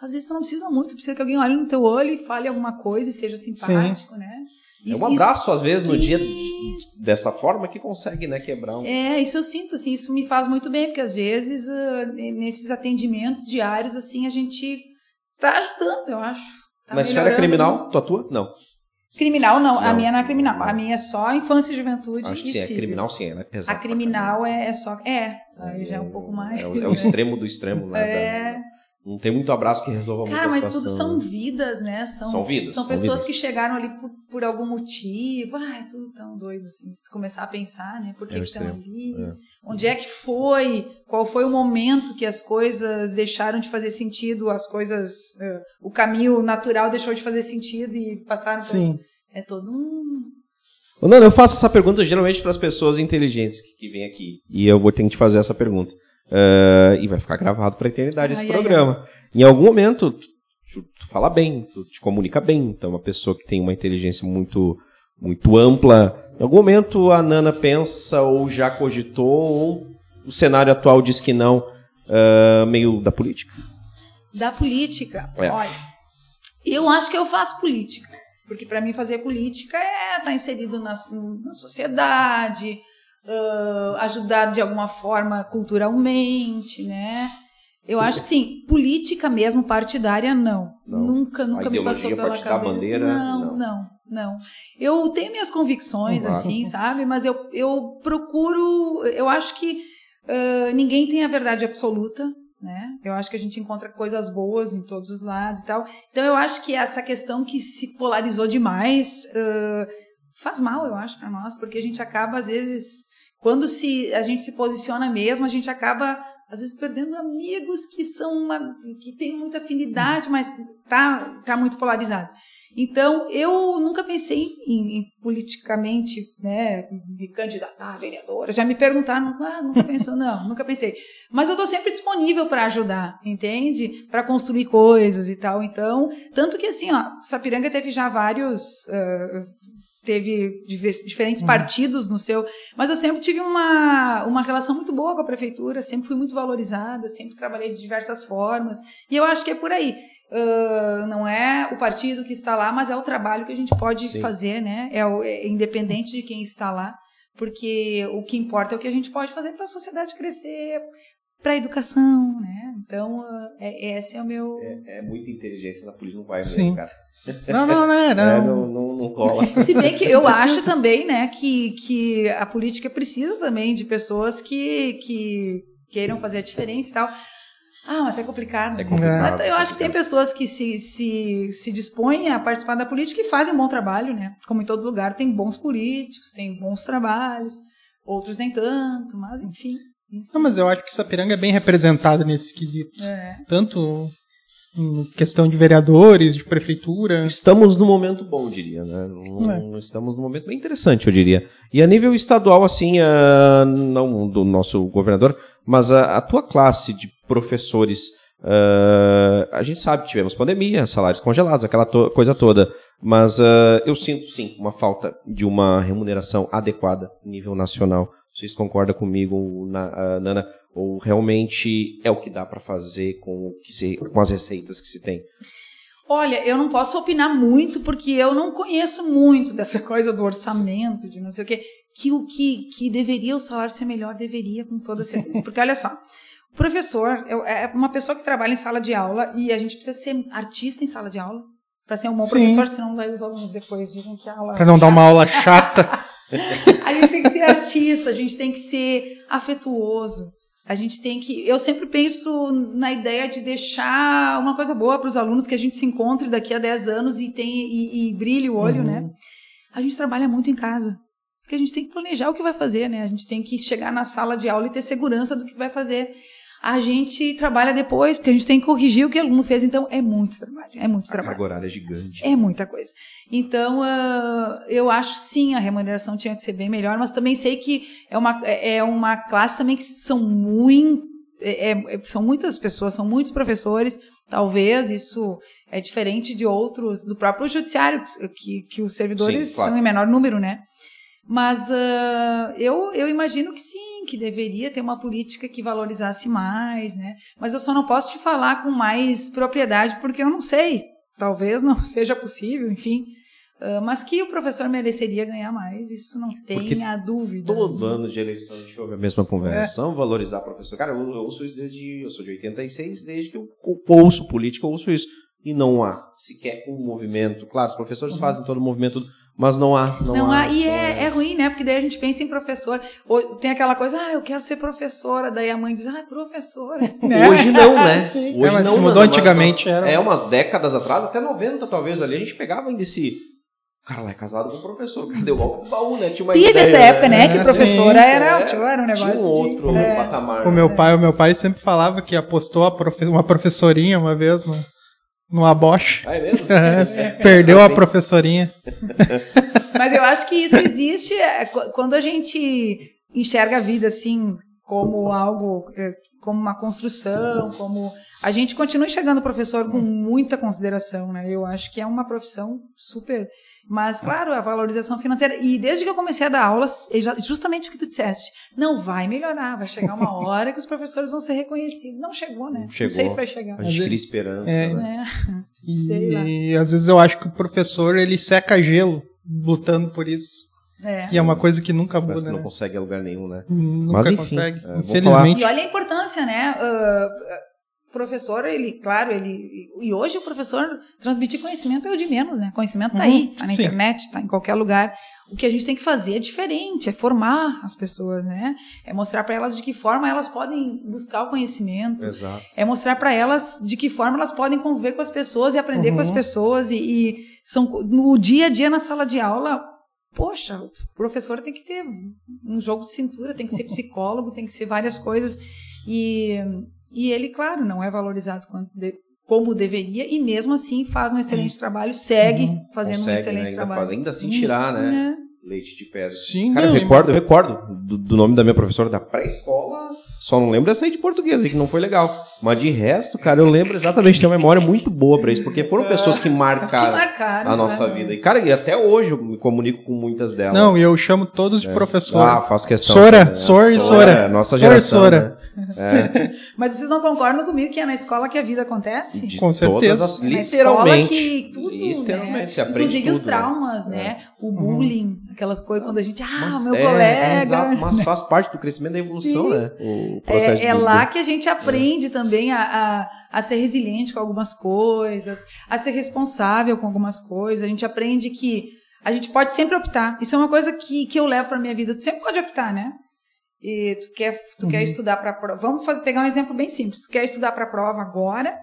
Às vezes tu não precisa muito, precisa que alguém olhe no teu olho e fale alguma coisa e seja simpático, né? É Isso- um abraço, às vezes, no dia Isso. dessa forma que consegue, né, quebrar um. É, isso eu sinto, assim, isso me faz muito bem, porque às vezes ah, nesses atendimentos diários, assim, a gente tá ajudando, eu acho. Tá Na esfera criminal, tu atua? Não. Criminal não, a Não. minha não é criminal. A minha é só infância e juventude Acho que sim, é criminal sim, é A pesada. criminal é, é só. É, aí já é um pouco mais. É o, é o né? extremo do extremo, né? É. da- Não tem muito abraço que resolva Cara, muita mas tudo são vidas, né? São, São vidas, São são pessoas vidas. que chegaram ali por, por algum motivo. Ai, tudo tão doido assim. Se tu começar a pensar, né? Por que É estão ali? é. Onde é que foi? Qual foi o momento que as coisas deixaram de fazer sentido? As coisas. eh, o caminho natural deixou de fazer sentido e passaram por. Sim. É todo um. Ô, Nana, eu faço essa pergunta geralmente para as pessoas inteligentes que, que vêm aqui. E eu vou ter que te fazer essa pergunta. Ah, e vai ficar gravado para a eternidade esse Ai, ai, programa. Em algum momento, tu, tu- fala bem, tu te comunica bem. Então, uma pessoa que tem uma inteligência muito, muito ampla. Em algum momento, a Nana pensa ou já cogitou, ou o cenário atual diz que não, ah, meio da política. Da política. É. Olha, eu acho que eu faço política. Porque para mim fazer política é estar inserido na, na sociedade, ah, ajudar de alguma forma culturalmente, né? Eu acho que sim, política mesmo, partidária, não. Não. Nunca, nunca me passou pela cabeça. bandeira, não, não. não, não, Eu tenho minhas convicções, Claro. assim, sabe? Mas eu, eu procuro. Eu acho que ah, ninguém tem a verdade absoluta, né? Eu acho que a gente encontra coisas boas em todos os lados e tal. Então eu acho que essa questão que se polarizou demais ah, faz mal, eu acho, para nós, porque a gente acaba às vezes quando se a gente se posiciona mesmo, a gente acaba às vezes perdendo amigos que são uma, que têm muita afinidade, mas tá tá muito polarizado. Então, eu nunca pensei em, em politicamente, né, me candidatar a vereadora. Já me perguntaram, ah, nunca pensou? Não, [laughs] nunca pensei. Mas eu estou sempre disponível para ajudar, entende? Para construir coisas e tal. Então, tanto que assim, ó, Sapiranga teve já vários. ah, teve diferentes partidos no seu. Mas eu sempre tive uma, uma relação muito boa com a prefeitura, sempre fui muito valorizada, sempre trabalhei de diversas formas. E eu acho que é por aí. Ah, não é o partido que está lá, mas é o trabalho que a gente pode Sim. fazer, né? É, o- é independente de quem está lá, porque o que importa é o que a gente pode fazer para a sociedade crescer, para a educação, né? Então, ah, é, esse é o meu. É, é muita inteligência na política, não vai Sim. mesmo, cara. Não, não, né? [laughs] É, Não. não, não, não cola. [laughs] Se bem que eu acho também, né, que, que a política precisa também de pessoas que, que queiram fazer a diferença e tal. Ah, mas é complicado. É complicado. Mas eu acho que tem pessoas que se, se, se dispõem a participar da política e fazem um bom trabalho, né? Como em todo lugar, tem bons políticos, tem bons trabalhos, outros nem tanto, mas enfim. Não, mas eu acho que Sapiranga é bem representada nesse quesito. É. Tanto em questão de vereadores, de prefeitura. Estamos num momento bom, eu diria, né? Não- Estamos num momento bem interessante, eu diria. E a nível estadual, assim, ah, não do nosso governador, mas a, a tua classe de professores, ah, a gente sabe que tivemos pandemia, salários congelados, aquela to- coisa toda, mas ah, eu sinto, sim, uma falta de uma remuneração adequada nível nacional. Vocês concordam comigo, na- Nana? Ou realmente é o que dá para fazer com, o que se, com as receitas que se tem? Olha, eu não posso opinar muito porque eu não conheço muito dessa [laughs] coisa do orçamento, de não sei o quê. Que o que, que deveria o salário ser melhor, deveria, com toda certeza. Porque olha só, o professor eu- é uma pessoa que trabalha em sala de aula e a gente precisa ser artista em sala de aula para ser um bom Sim. professor, senão os alunos depois dizem que a aula. Pra não dar uma aula chata. [laughs] [laughs] A gente tem que ser artista, a gente tem que ser afetuoso. A gente tem que. Eu sempre penso na ideia de deixar uma coisa boa para os alunos, que a gente se encontre daqui a 10 anos e, tem, e, e brilhe o olho, né? A gente trabalha muito em casa. Porque a gente tem que planejar o que vai fazer, né? A gente tem que chegar na sala de aula e ter segurança do que vai fazer. A gente trabalha depois, porque a gente tem que corrigir o que o aluno fez, então é muito trabalho, é muito A trabalho. carga horária é gigante. É muita coisa. Então, ah, eu acho sim, a remuneração tinha que ser bem melhor, mas também sei que é uma, é é uma classe também que são muito. é- é- são muitas pessoas, são muitos professores. Talvez isso é diferente de outros, do próprio judiciário, que, que, que os servidores Sim, claro. são em menor número, né? Mas ah, eu, eu imagino que sim, que deveria ter uma política que valorizasse mais, né? Mas eu só não posso te falar com mais propriedade, porque eu não sei. Talvez não [laughs] seja possível, enfim. Ah, mas que o professor mereceria ganhar mais, isso não tenha dúvida. Todo ano de eleição a gente ouve a mesma conversa. Vamos valorizar professor. Cara, eu, eu ouço isso desde. Eu sou de 86, desde que eu ouço política, eu ouço isso. E não há sequer um movimento. Claro, os professores fazem todo o movimento, mas não há. Não, Não, há, e não é, é ruim, né? Porque daí a gente pensa em professor. Ou tem aquela coisa, ah, eu quero ser professora. Daí a mãe diz, ah, professora. [laughs] Né? Hoje não, né? [laughs] Hoje É, mas não, se mudou mano, antigamente, mas- era- É, umas décadas atrás, até 90 talvez ali, a gente pegava ainda esse. O cara lá é casado com um professor. Cadê o álcool [laughs] do baú, né? Tinha uma Teve ideia, essa época, né? É, que professora sim, era, é. tipo, era um negócio Tinha um de- outro é. patamar. O meu né? pai, o meu pai sempre falava que apostou profe- uma professorinha uma vez no, no aboche. Ah, é mesmo? [laughs] Perdeu a professorinha. [laughs] Mas eu acho que isso existe é, qu- quando a gente enxerga a vida assim como algo, é, como uma construção, como a gente continua enxergando o professor com muita consideração, né? Eu acho que é uma profissão super, mas claro, a valorização financeira e desde que eu comecei a dar aulas, é justamente o que tu disseste, não vai melhorar, vai chegar uma [laughs] hora que os professores vão ser reconhecidos. Não chegou, né? Não chegou. sei se vai chegar. A gente cria esperança. É. né? É. [laughs] Sei lá. E às vezes eu acho que o professor ele seca gelo lutando por isso. É. E é uma coisa que nunca Parece muda, que não né? consegue a lugar nenhum, né? Nunca Mas, enfim, consegue. é, Infelizmente. E olha a importância, né? Ah, o professor, ele, claro, ele. E hoje o professor transmitir conhecimento é o de menos, né? Conhecimento tá aí, tá na sim. internet, tá em qualquer lugar. O que a gente tem que fazer é diferente, é formar as pessoas, né? É mostrar para elas de que forma elas podem buscar o conhecimento. Exato. É mostrar para elas de que forma elas podem conviver com as pessoas e aprender com as pessoas. E, e são no dia a dia na sala de aula. Poxa, o professor tem que ter um jogo de cintura, tem que ser psicólogo, tem que ser várias coisas. E, e ele, claro, não é valorizado quanto de- como deveria, e mesmo assim faz um excelente trabalho, segue fazendo um Consegue, excelente né? Ainda trabalho. faz- ainda assim tirar, né? É. Leite de pedra. Sim, Cara, eu não, recordo, eu recordo do, do nome da minha professora da pré-escola. Só não lembro essa aí de português, que não foi legal. Mas de resto, cara, eu lembro exatamente, tenho uma memória muito boa pra isso, porque foram pessoas que marcaram, [laughs] Que marcaram, a nossa né? vida. E, cara, e até hoje eu me comunico com muitas delas. Não, e eu chamo todos de professor. Ah, faço questão. Sora, né? Sor e Sora. é, Nossa Sor e geração. Sora. né? [laughs] Mas vocês não concordam comigo que é na escola que a vida acontece? De Com todas certeza. as- Na escola literalmente. que tudo, literalmente, né? você aprende Inclusive os tudo, né? traumas, né? O bullying, aquelas coisas quando a gente, ah, Mas meu é, colega. é, exato, mas faz parte do crescimento da evolução, Sim. né? O processo É, é lá que a gente aprende também a, a, a ser resiliente com algumas coisas, a ser responsável com algumas coisas. A gente aprende que a gente pode sempre optar. Isso é uma coisa que, que eu levo para minha vida. Tu sempre pode optar, né? E tu quer, tu quer estudar para prova. Vamos fazer- pegar um exemplo bem simples. Tu quer estudar para prova agora,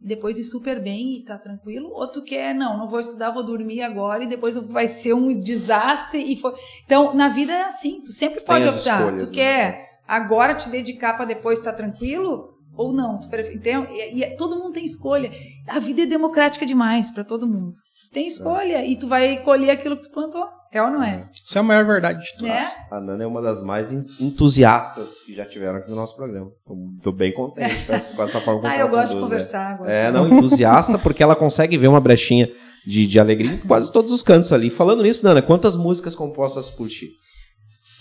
depois ir super bem e tá tranquilo, ou tu quer, não, não vou estudar, vou dormir agora e depois vai ser um desastre e foi. Então, na vida é assim, tu sempre pode optar. escolhas, tu né? quer agora te dedicar para depois estar tranquilo ou não? Tu prefere, então, e, e todo mundo tem escolha. A vida é democrática demais para todo mundo. Tu tem escolha e tu vai colher aquilo que tu plantou. É ou não é? Isso é a maior verdade de tudo. Né? A Nana é uma das mais en- entusiastas que já tiveram aqui no nosso programa. Tô, tô bem contente com essa, com essa forma como Ah, eu gosto de conduz, né? conversar. Gosto É, de não, entusiasta porque ela consegue ver uma brechinha de, de alegria em quase todos os cantos ali. Falando nisso, Nana, quantas músicas compostas por ti?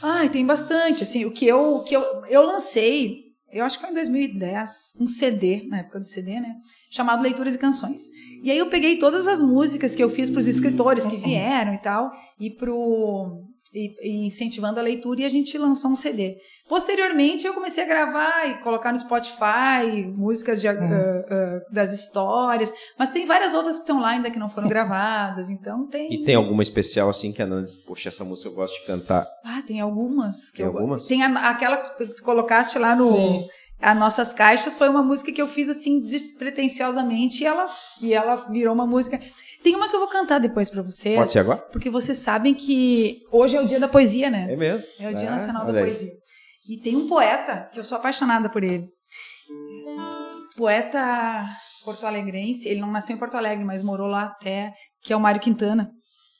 Ai, tem bastante. Assim, o que eu, o que eu, eu lancei, eu acho que foi em 2010, um CD, na época do CD, né? Chamado Leituras e Canções. E aí eu peguei todas as músicas que eu fiz para os escritores que vieram e tal, e pro. E, e incentivando a leitura, e a gente lançou um CD. Posteriormente, eu comecei a gravar e colocar no Spotify músicas de, ah, ah, das histórias, mas tem várias outras que estão lá ainda que não foram gravadas, então tem. E tem alguma especial assim que a Nana diz, poxa, essa música eu gosto de cantar? Ah, tem algumas. Que Tem eu- algumas? Tem a- aquela que tu colocaste lá no. Sim. as nossas caixas foi uma música que eu fiz assim despretensiosamente e ela e ela virou uma música. Tem uma que eu vou cantar depois para vocês. Pode ser agora? Porque vocês sabem que hoje é o dia da poesia, né? É mesmo. É o Dia Ah, Nacional da olha aí. Poesia. E tem um poeta que eu sou apaixonada por ele. Poeta porto-alegrense, ele não nasceu em Porto Alegre, mas morou lá até, que é o Mário Quintana.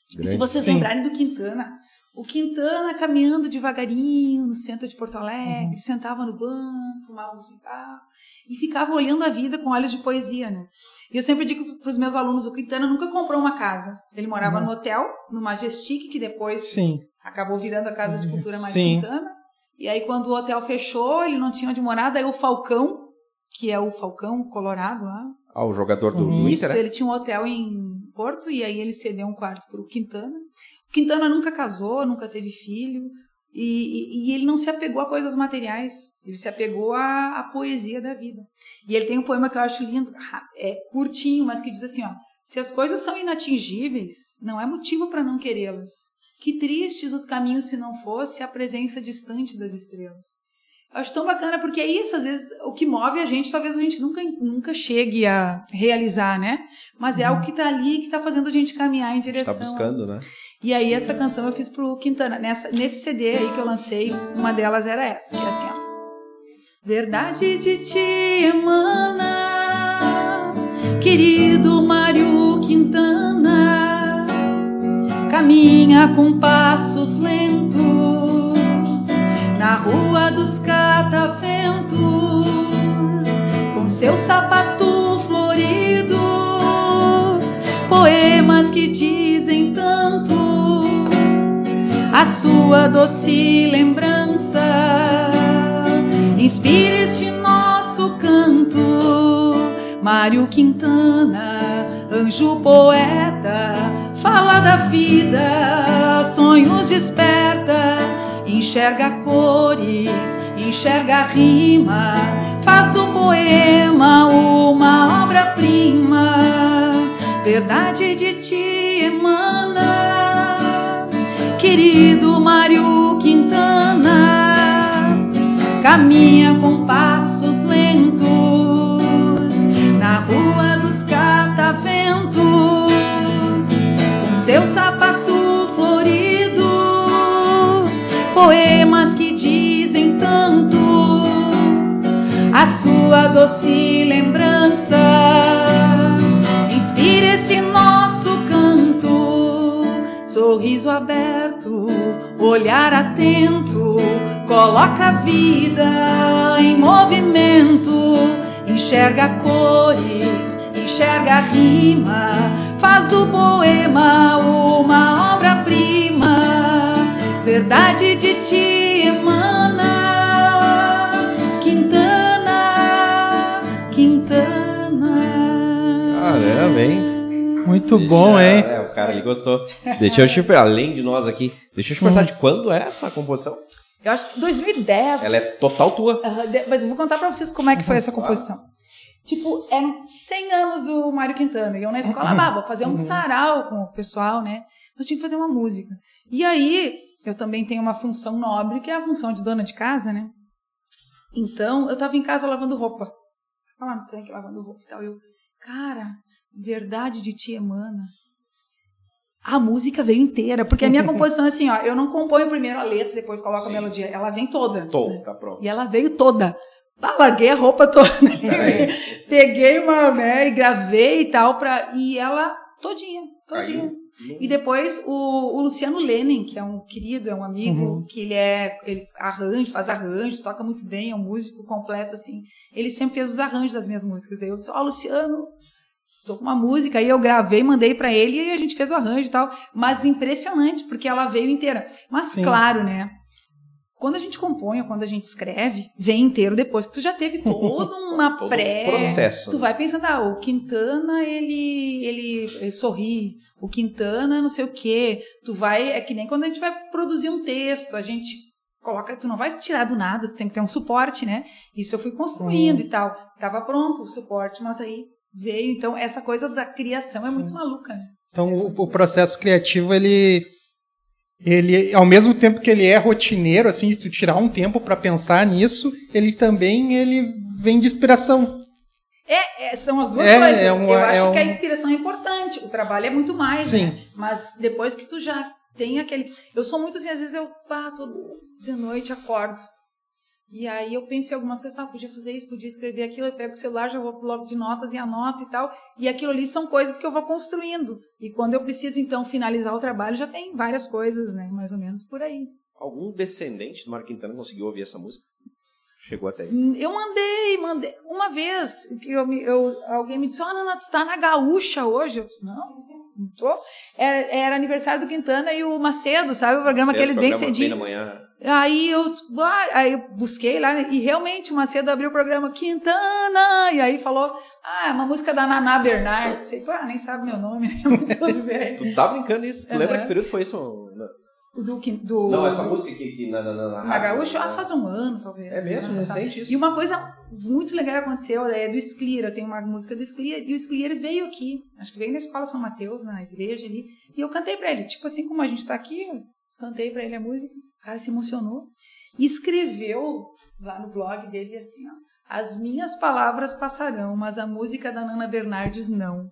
E se Grande. vocês Sim. lembrarem do Quintana, o Quintana caminhando devagarinho no centro de Porto Alegre, Uhum. sentava no banco, fumava um cigarro e ficava olhando a vida com olhos de poesia, né? E eu sempre digo para os meus alunos, o Quintana nunca comprou uma casa. Ele morava Uhum. no hotel, no Majestic, que depois Sim. acabou virando a Casa de Cultura Mário Sim. Quintana. E aí, quando o hotel fechou, ele não tinha onde morar, daí o Falcão, que é o Falcão Colorado lá. Ah, o jogador do, Uhum. do Isso, Inter, né? ele tinha um hotel em Porto e aí ele cedeu um quarto para o Quintana. O Quintana nunca casou, nunca teve filho. E, e- e ele não se apegou a coisas materiais, ele se apegou à, à poesia da vida. E ele tem um poema que eu acho lindo, é curtinho, mas que diz assim: ó, se as coisas são inatingíveis, não é motivo para não querê-las. Que tristes os caminhos se não fosse a presença distante das estrelas. Eu acho tão bacana porque é isso, às vezes, o que move a gente, talvez a gente nunca, nunca chegue a realizar, né? Mas é algo que tá ali, que tá fazendo a gente caminhar em A gente direção. tá buscando, né? E aí essa canção eu fiz pro Quintana. Nessa, nesse CD aí que eu lancei, uma delas era essa, que é assim, ó. Verdade de ti emana, querido Mário Quintana, caminha com passos lentos na rua dos cataventos, com seu sapato florido, poemas que dizem tanto, a sua doce lembrança inspira este nosso canto. Mário Quintana, anjo poeta, fala da vida, sonhos desperta, enxerga cores, enxerga rima, faz do poema uma obra-prima. Verdade de ti emana, querido Mário Quintana, caminha com passos lentos na rua dos cataventos, com seu sapato florido, poemas que dizem tanto, a sua doce lembrança inspira esse nosso canto, sorriso aberto, olhar atento, coloca a vida em movimento, enxerga cores, enxerga rima, faz do poema uma obra-prima, verdade de ti emana, Muito bom, hein? É, o cara ali gostou. Deixa eu te perguntar, além de nós aqui, deixa eu te perguntar de quando é essa composição? Eu acho que 2010. Ela é total tua. De- mas eu vou contar pra vocês como é que foi essa composição. Tipo, eram 100 anos do Mário Quintana. E eu na escola, ah, vou fazer um sarau com o pessoal, né? Mas tinha que fazer uma música. E aí, eu também tenho uma função nobre, que é a função de dona de casa, né? Então, eu tava em casa lavando roupa. Tava lá no tanque lavando roupa e tal. Eu, cara, verdade de ti emana. A música veio inteira, porque a minha [laughs] composição é assim, ó, eu não componho primeiro a letra, depois coloco a melodia, ela vem toda. Né? tá pronto. E ela veio toda. Ah, larguei a roupa toda. [laughs] É. Peguei uma, né, e gravei e tal, pra, e ela todinha, todinha. Caiu. E depois o, o Luciano Lenin, que é um querido, é um amigo, Uhum. que ele é, ele arranja, faz arranjos, toca muito bem, é um músico completo, assim. Ele sempre fez os arranjos das minhas músicas. Daí eu disse, ó, Luciano, tô com uma música, aí eu gravei, mandei pra ele e a gente fez o arranjo e tal. Mas impressionante, porque ela veio inteira. Mas Sim. claro, né? Quando a gente compõe ou quando a gente escreve, vem inteiro depois que tu já teve toda [laughs] uma Todo um pré. processo, Tu né? vai pensando, ah, o Quintana, ele, ele, ele sorri. O Quintana, não sei o quê. Tu vai. É que nem quando a gente vai produzir um texto, a gente coloca. Tu não vai se tirar do nada, tu tem que ter um suporte, né? Isso eu fui construindo e tal. Tava pronto o suporte, mas aí veio. Então, essa coisa da criação é muito maluca, né? Então, o, o processo criativo, ele ele, ao mesmo tempo que ele é rotineiro, assim, de tu tirar um tempo para pensar nisso, ele também ele vem de inspiração. É, é, são as duas É, coisas. é um- eu é acho um- que a inspiração é importante. O trabalho é muito mais, Sim. né? Mas depois que tu já tem aquele. Eu sou muito assim, às vezes eu pá, todo de noite acordo. E aí eu penso em algumas coisas, ah, podia fazer isso, podia escrever aquilo, eu pego o celular, já vou pro bloco de notas e anoto e tal. E aquilo ali são coisas que eu vou construindo. E quando eu preciso, então, finalizar o trabalho, já tem várias coisas, né? Mais ou menos por aí. Algum descendente do Marco Quintana conseguiu ouvir essa música? Chegou até aí. Eu mandei, mandei. Uma vez, que eu, eu, alguém me disse, ah, Nana, tu tá na gaúcha hoje? Eu disse, não, não tô. Era, era aniversário do Quintana e o Macedo, sabe? O programa Certo, aquele bem programa cedinho. da manhã. Aí eu, "Ah", aí eu busquei lá e realmente o Macedo abriu o programa Quintana e aí falou, ah, é uma música da Naná Bernardes. Pensei, ah, nem sabe meu nome, né? [laughs] Tudo bem. Tu tá brincando isso? Tu Aham. lembra que período foi isso? Do, do, Não, essa música aqui, aqui na, na, na, Na Gaúcha, ah, né? faz um ano, talvez. É mesmo? Passado. Recente isso? E uma coisa muito legal que aconteceu é do Sclira. Tem uma música do Sclira. E o Sclira veio aqui. Acho que veio na Escola São Mateus, na igreja ali. E eu cantei pra ele. Tipo assim, como a gente tá aqui, eu cantei pra ele a música. O cara se emocionou. E escreveu lá no blog dele assim, ó. As minhas palavras passarão, mas a música da Nana Bernardes não.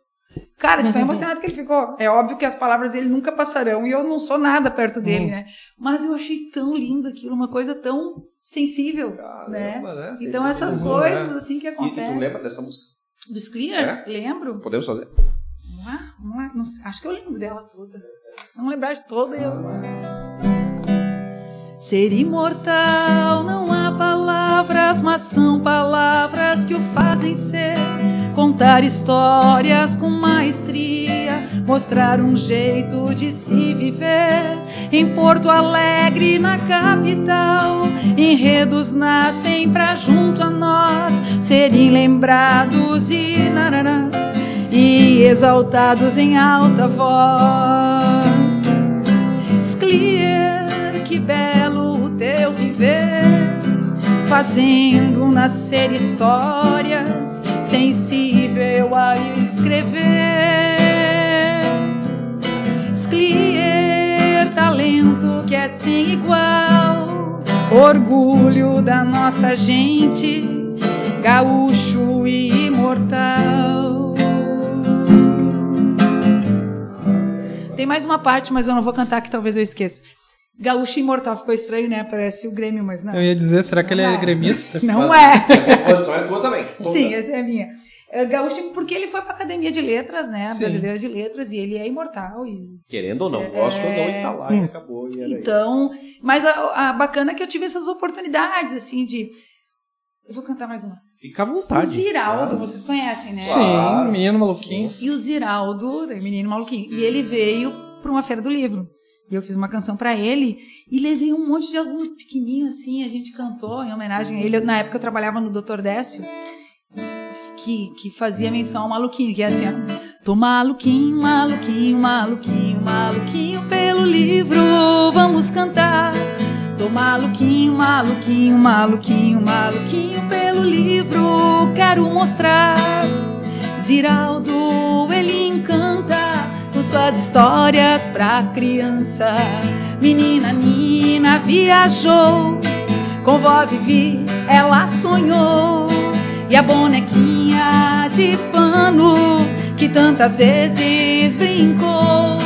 Cara, de tão emocionado que ele ficou. É óbvio que as palavras dele nunca passarão e eu não sou nada perto dele, né? Mas eu achei tão lindo aquilo, uma coisa tão sensível, né? Caramba, né? Então essas Sensibilizou, coisas né? assim que E, e acontecem. tu lembra dessa música? Do Sclear? É? Lembro. Podemos fazer? Vamos lá, vamos lá. Não acho que eu lembro dela toda. Se não lembrar de toda, eu. Ser imortal não há palavras, mas são palavras que o fazem ser. Contar histórias com maestria, mostrar um jeito de se viver. Em Porto Alegre, na capital, enredos nascem pra junto a nós serem lembrados e narará, e exaltados em alta voz. Sclier, que belo o teu viver, fazendo nascer histórias, sensível a escrever. Sclier, talento que é sem igual, orgulho da nossa gente, gaúcho e imortal. Tem mais uma parte, mas eu não vou cantar que talvez eu esqueça. Gaúcho Imortal ficou estranho, né? Parece o Grêmio, mas não. Eu ia dizer, será que ele é Não. gremista? Não Mas- é. A composição é tua também. toda. Sim, essa é a minha. É, Gaúcho, porque ele foi para Academia de Letras, né? Sim. Brasileira de Letras, e ele é imortal. E... Querendo ou não, É, gosto ou não, ele tá lá e acabou. E era isso. Então, mas a, a bacana é que eu tive essas oportunidades, assim, de. Eu vou cantar mais uma. Fica à O vontade. Ziraldo, Ah, vocês conhecem, né? Sim, Claro. menino maluquinho. E o Ziraldo, o menino maluquinho, e ele veio para uma feira do livro. E eu fiz uma canção para ele e levei um monte de aluno pequenininho assim, a gente cantou em homenagem a ele. Na época eu trabalhava no Dr. Décio, que, que fazia menção ao maluquinho, que é assim, ó. Tô maluquinho, maluquinho, maluquinho, maluquinho pelo livro, vamos cantar. Tô maluquinho, maluquinho, maluquinho, maluquinho pelo livro, quero mostrar. Ziraldo, ele encanta suas histórias pra criança. Menina Nina viajou, com vó Vivi ela sonhou. E a bonequinha de pano que tantas vezes brincou.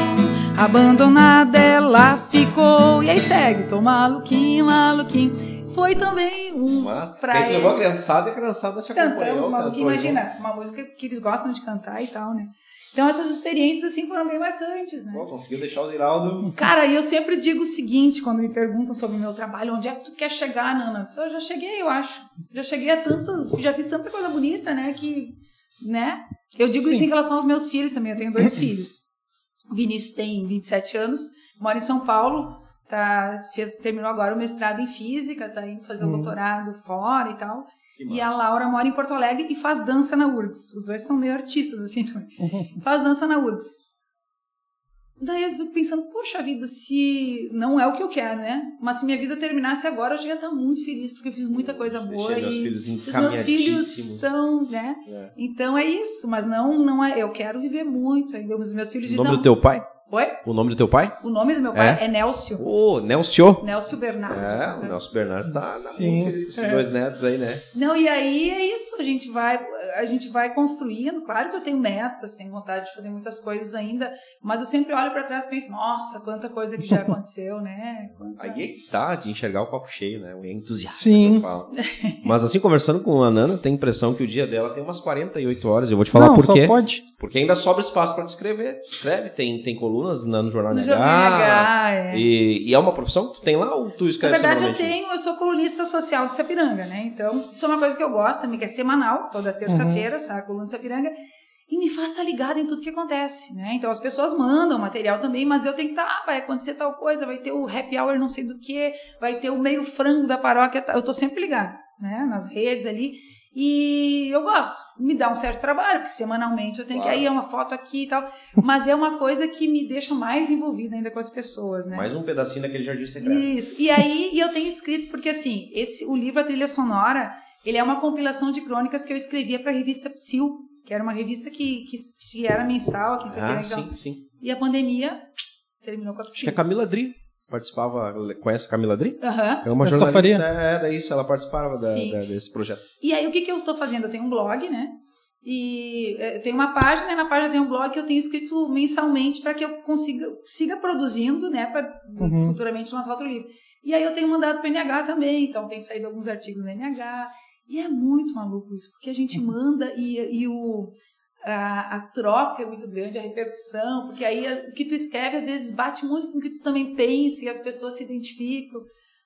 Abandonada ela ficou. E aí segue, tô maluquinho, maluquinho. Foi também um Mas, pra ele. levou a criançada e a criançada te acompanhou. Cantamos, maluquinho, imagina, uma música que eles gostam de cantar e tal, né? Então essas experiências, assim, foram bem marcantes, né? Pô, conseguiu deixar o Ziraldo. Cara, e eu sempre digo o seguinte, quando me perguntam sobre o meu trabalho, onde é que tu quer chegar, Nana? Eu já cheguei, eu acho. Já cheguei a tanto, já fiz tanta coisa bonita, né, que, né? Eu digo Sim. isso em relação aos meus filhos também, eu tenho dois filhos. O Vinícius tem 27 anos, mora em São Paulo, tá, fez, terminou agora o mestrado em física, tá indo fazer o doutorado fora e tal. E a. Laura mora em Porto Alegre e faz dança na URGS. Os dois são meio artistas, assim, também. faz dança na URGS. Daí eu fico pensando, poxa vida, se não é o que eu quero, né? Mas se minha vida terminasse agora, eu já ia estar muito feliz, porque eu fiz muita coisa boa Deixei meus e filhos os meus filhos estão, né? É. Então é isso, mas não, não é. Eu quero viver muito ainda. Os meus filhos O dizem, nome não, do teu pai? Oi? O nome do teu pai? O nome do meu pai É? é, Nélcio. Ô, Nelcio. Nélcio Bernardes. É, o né? Nelson Bernardes tá, Sim. muito feliz com esses dois netos aí, né? Não, e aí é isso, a gente vai, a gente vai construindo. Claro que eu tenho metas, tenho vontade de fazer muitas coisas ainda, mas eu sempre olho para trás e penso, nossa, quanta coisa que já [laughs] aconteceu, né? Quanta- Aí é que tá, de enxergar o copo cheio, né? O entusiasta. Sim. que eu falo. Mas assim, conversando com a Nana, tem a impressão que o dia dela tem umas 48 horas. Eu vou te falar não, por só quê. pode. Porque ainda sobra espaço pra te escrever. Escreve, tem, tem colunas na- no Jornal No NH. Jornal NH, é. E, e é uma profissão que tu tem lá ou tu Na escreve verdade, eu tenho, eu sou colunista social de Sapiranga, né? Então, isso é uma coisa que eu gosto também, que é semanal, toda terça-feira, sai a coluna de Sapiranga, e me faz estar ligada em tudo que acontece, né? Então, as pessoas mandam material também, mas eu tenho que estar, ah, vai acontecer tal coisa, vai ter o happy hour não sei do que, vai ter o meio frango da paróquia, tá? eu tô sempre ligada, né? Nas redes ali. E eu gosto, me dá um certo trabalho, porque semanalmente eu tenho Claro. que ir, é uma foto aqui e tal, mas é uma coisa que me deixa mais envolvida ainda com as pessoas, né? Mais um pedacinho daquele jardim secreto. Isso. E aí, e eu tenho escrito, porque assim, esse, o livro A Trilha Sonora, ele é uma compilação de crônicas que eu escrevia para a revista Psil, que era uma revista que, que, que era mensal aqui em Ah, Sapiranga. sim, sim. E a pandemia terminou com a Acho que Psil. a Camila Dri participava. Conhece a Camila Dri? Aham. É uma Esta jornalista. Faria. É, é isso, ela participava da- da- desse projeto. E aí, o que, que eu tô fazendo? Eu tenho um blog, né? E eh, tem uma página, e na página tem um blog que eu tenho escrito mensalmente para que eu consiga siga produzindo, né, para Uhum. futuramente lançar outro livro. E aí eu tenho mandado para NH também, então tem saído alguns artigos na NH. E é muito maluco isso, porque a gente manda e, e o a, a troca é muito grande, a repercussão, porque aí a- o que tu escreve às vezes bate muito com o que tu também pensa e as pessoas se identificam.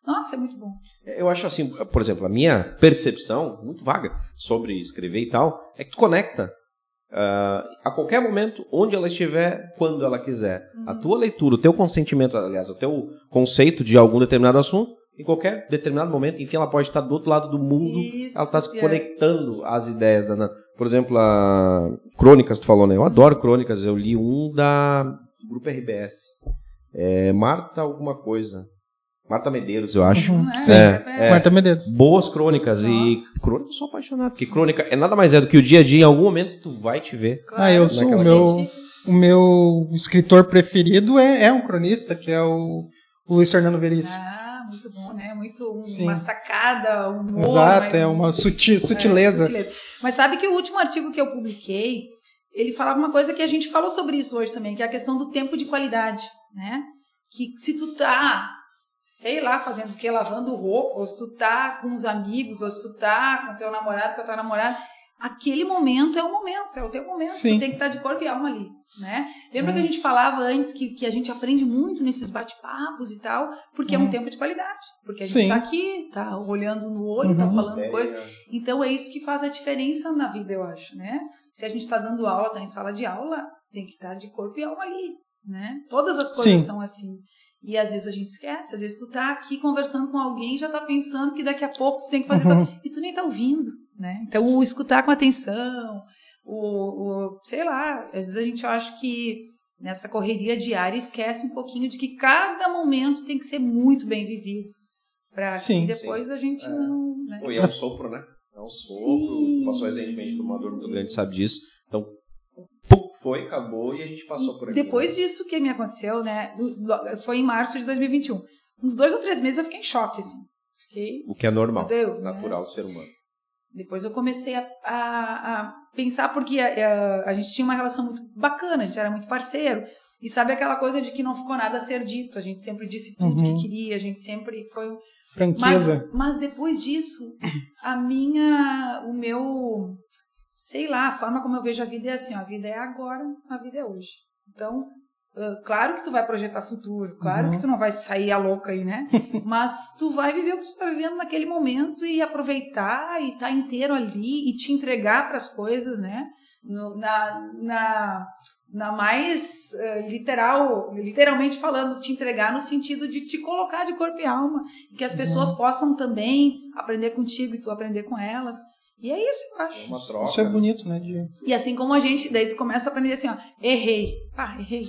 Nossa, é muito bom. Eu acho assim, por exemplo, a minha percepção, muito vaga, sobre escrever e tal, é que tu conecta ah, a qualquer momento, onde ela estiver, quando ela quiser. Uhum. A tua leitura, o teu consentimento, aliás, o teu conceito de algum determinado assunto, em qualquer determinado momento, enfim, ela pode estar do outro lado do mundo, Isso, ela está se é. conectando às ideias da. Por exemplo, a Crônicas, tu falou, né? Eu adoro Crônicas, eu li um da do Grupo RBS. É Marta alguma coisa. Marta Medeiros, eu acho. Uhum. Né? É, é. Marta Medeiros. Boas crônicas. E Nossa. crônica, eu sou apaixonado. Porque crônica é nada mais é do que o dia a dia. Em algum momento tu vai te ver. Ah, eu sou o meu, o meu escritor preferido é, é um cronista, que é o, o Luiz Fernando Veríssimo. Ah, muito bom, né? Muito um- Sim. uma sacada, um humor. Exato, mas- é uma suti- sutileza. É, sutileza. Mas sabe que o último artigo que eu publiquei, ele falava uma coisa que a gente falou sobre isso hoje também, que é a questão do tempo de qualidade, né? Que se tu tá, sei lá, fazendo o quê? Lavando roupa, ou se tu tá com os amigos, ou se tu tá com teu namorado, com a tua namorada, aquele momento é o momento, é o teu momento. Sim. Tu tem que estar de corpo e alma ali, né? Lembra Hum. que a gente falava antes que, que a gente aprende muito nesses bate-papos e tal, porque é um Hum. tempo de qualidade. Porque a gente Sim. tá aqui, tá olhando no olho, tá Uhum. falando coisa. Então é isso que faz a diferença na vida, eu acho, né? Se a gente está dando aula, está em sala de aula, tem que estar de corpo e alma ali, né? Todas as coisas Sim. são assim. E às vezes a gente esquece, às vezes tu tá aqui conversando com alguém e já tá pensando que daqui a pouco tu tem que fazer Uhum. tal, e tu nem tá ouvindo, né? Então o escutar com atenção, o, o sei lá, às vezes a gente acha que nessa correria diária esquece um pouquinho de que cada momento tem que ser muito bem vivido. Para Sim, que depois a gente É. não. Né? Pô, e é um sopro, né? É um sopro. Sim. Passou recentemente por uma dor muito grande, sabe disso. Então, foi, acabou e a gente passou por aqui. Depois né? disso que me aconteceu, né? Foi em março de 2021. Uns dois ou três meses eu fiquei em choque, assim. Fiquei. O que é normal. Deus, né? natural do ser humano. Depois eu comecei a, a- a pensar, porque a, a- gente tinha uma relação muito bacana, a gente era muito parceiro. E sabe aquela coisa de que não ficou nada a ser dito? A gente sempre disse tudo Uhum. que queria, a gente sempre foi. Mas, Franqueza. mas depois disso, a minha. O meu. Sei lá, a forma como eu vejo a vida é assim: ó, a vida é agora, a vida é hoje. Então, claro que tu vai projetar futuro, claro Uhum. que tu não vai sair a louca aí, né? [laughs] Mas tu vai viver o que tu tá vivendo naquele momento e aproveitar e estar inteiro ali e te entregar para as coisas, né? No- na, na, na mais eh, literal, literalmente falando, te entregar no sentido de te colocar de corpo e alma e que as pessoas possam também aprender contigo e tu aprender com elas. E é isso, eu É acho. uma troca. Isso é bonito, né? De... E assim como a gente, daí tu começa a aprender assim, ó, errei. Ah, errei.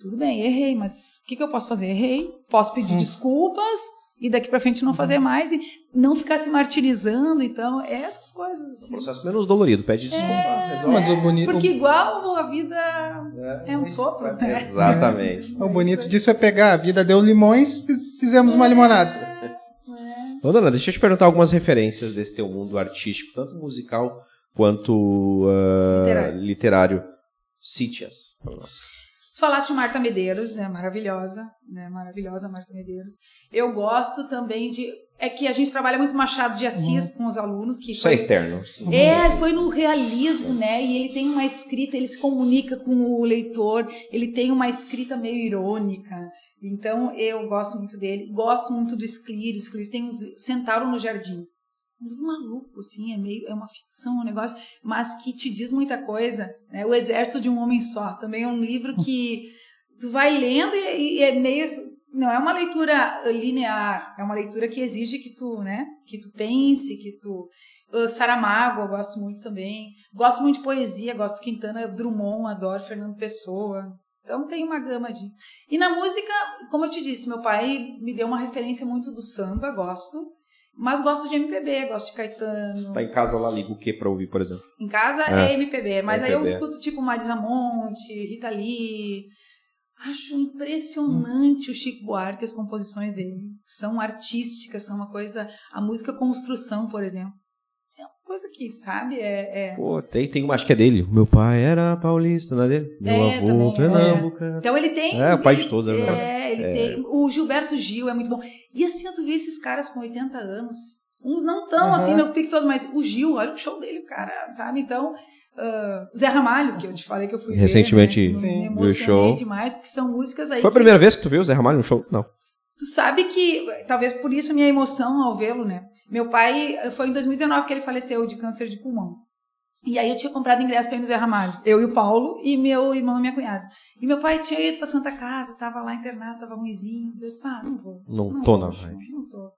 Tudo bem, errei, mas o que, que eu posso fazer? Errei. Posso pedir Hum. desculpas e daqui para frente não fazer mais e não ficar se martirizando. Então, é essas coisas. É um Assim. processo menos dolorido, pede desculpa, resolve. Mas o bonito, Porque igual a vida é um isso. sopro, né? Exatamente. o bonito disso é pegar a vida deu limões, fiz- fizemos uma limonada. Ô, Dana, deixa eu te perguntar algumas referências desse teu mundo artístico, tanto musical quanto ah, Literário. literário. Cite-as para nós. Tu falaste de Marta Medeiros, é maravilhosa, né? Maravilhosa Marta Medeiros. Eu gosto também de. É que a gente trabalha muito Machado de Assis com os alunos, que Isso é foi, eterno. sim. É, foi no realismo, né? E ele tem uma escrita, ele se comunica com o leitor, ele tem uma escrita meio irônica. Então, eu gosto muito dele. Gosto muito do Esclírio. O Esclírio tem uns Centauro no Jardim. Um livro maluco, assim, é meio, é uma ficção, um negócio, mas que te diz muita coisa. Né? O Exército de um Homem Só, também é um livro que tu vai lendo e, e é meio não é uma leitura linear, é uma leitura que exige que tu, né, que tu pense, que tu Saramago, eu gosto muito também. Gosto muito de poesia, gosto de Quintana, Drummond, adoro Fernando Pessoa. Então tem uma gama de. E na música, como eu te disse, meu pai me deu uma referência muito do samba, gosto. Mas gosto de MPB, gosto de Caetano. Tá em casa lá, liga o que pra ouvir, por exemplo? Em casa É. é, MPB, mas aí eu MPB. escuto tipo Marisa Monte, Rita Lee. Acho impressionante o Chico Buarque, as composições dele. São artísticas, são uma coisa. A música construção, por exemplo. É uma coisa que, sabe, é. é- Pô, tem, tem uma, acho que é dele. Meu pai era paulista, não é dele? Meu É, avô, também, é. pernambucano. Então ele tem. É, o pai de todos, é verdade. É, ele tem. O Gilberto Gil é muito bom. E assim, tu vê esses caras com 80 anos. Uns não tão Aham. assim no pique todo, mas o Gil, olha o show dele, cara, sabe? Então, ah, Zé Ramalho, que eu te falei que eu fui ver, Recentemente né? Sim. me viu show. demais, porque são músicas aí Foi a que primeira vez que tu viu o Zé Ramalho no show? Não. Tu sabe que, talvez por isso a minha emoção ao vê-lo, né? Meu pai, foi em 2019 que ele faleceu de câncer de pulmão. E aí eu tinha comprado ingresso para ir no Zé Ramalho. Eu e o Paulo e meu irmão e minha cunhada. E meu pai tinha ido para Santa Casa, tava lá internado, tava ruimzinho. Eu disse, ah, não vou. Não tô na vou, vibe. Não tô.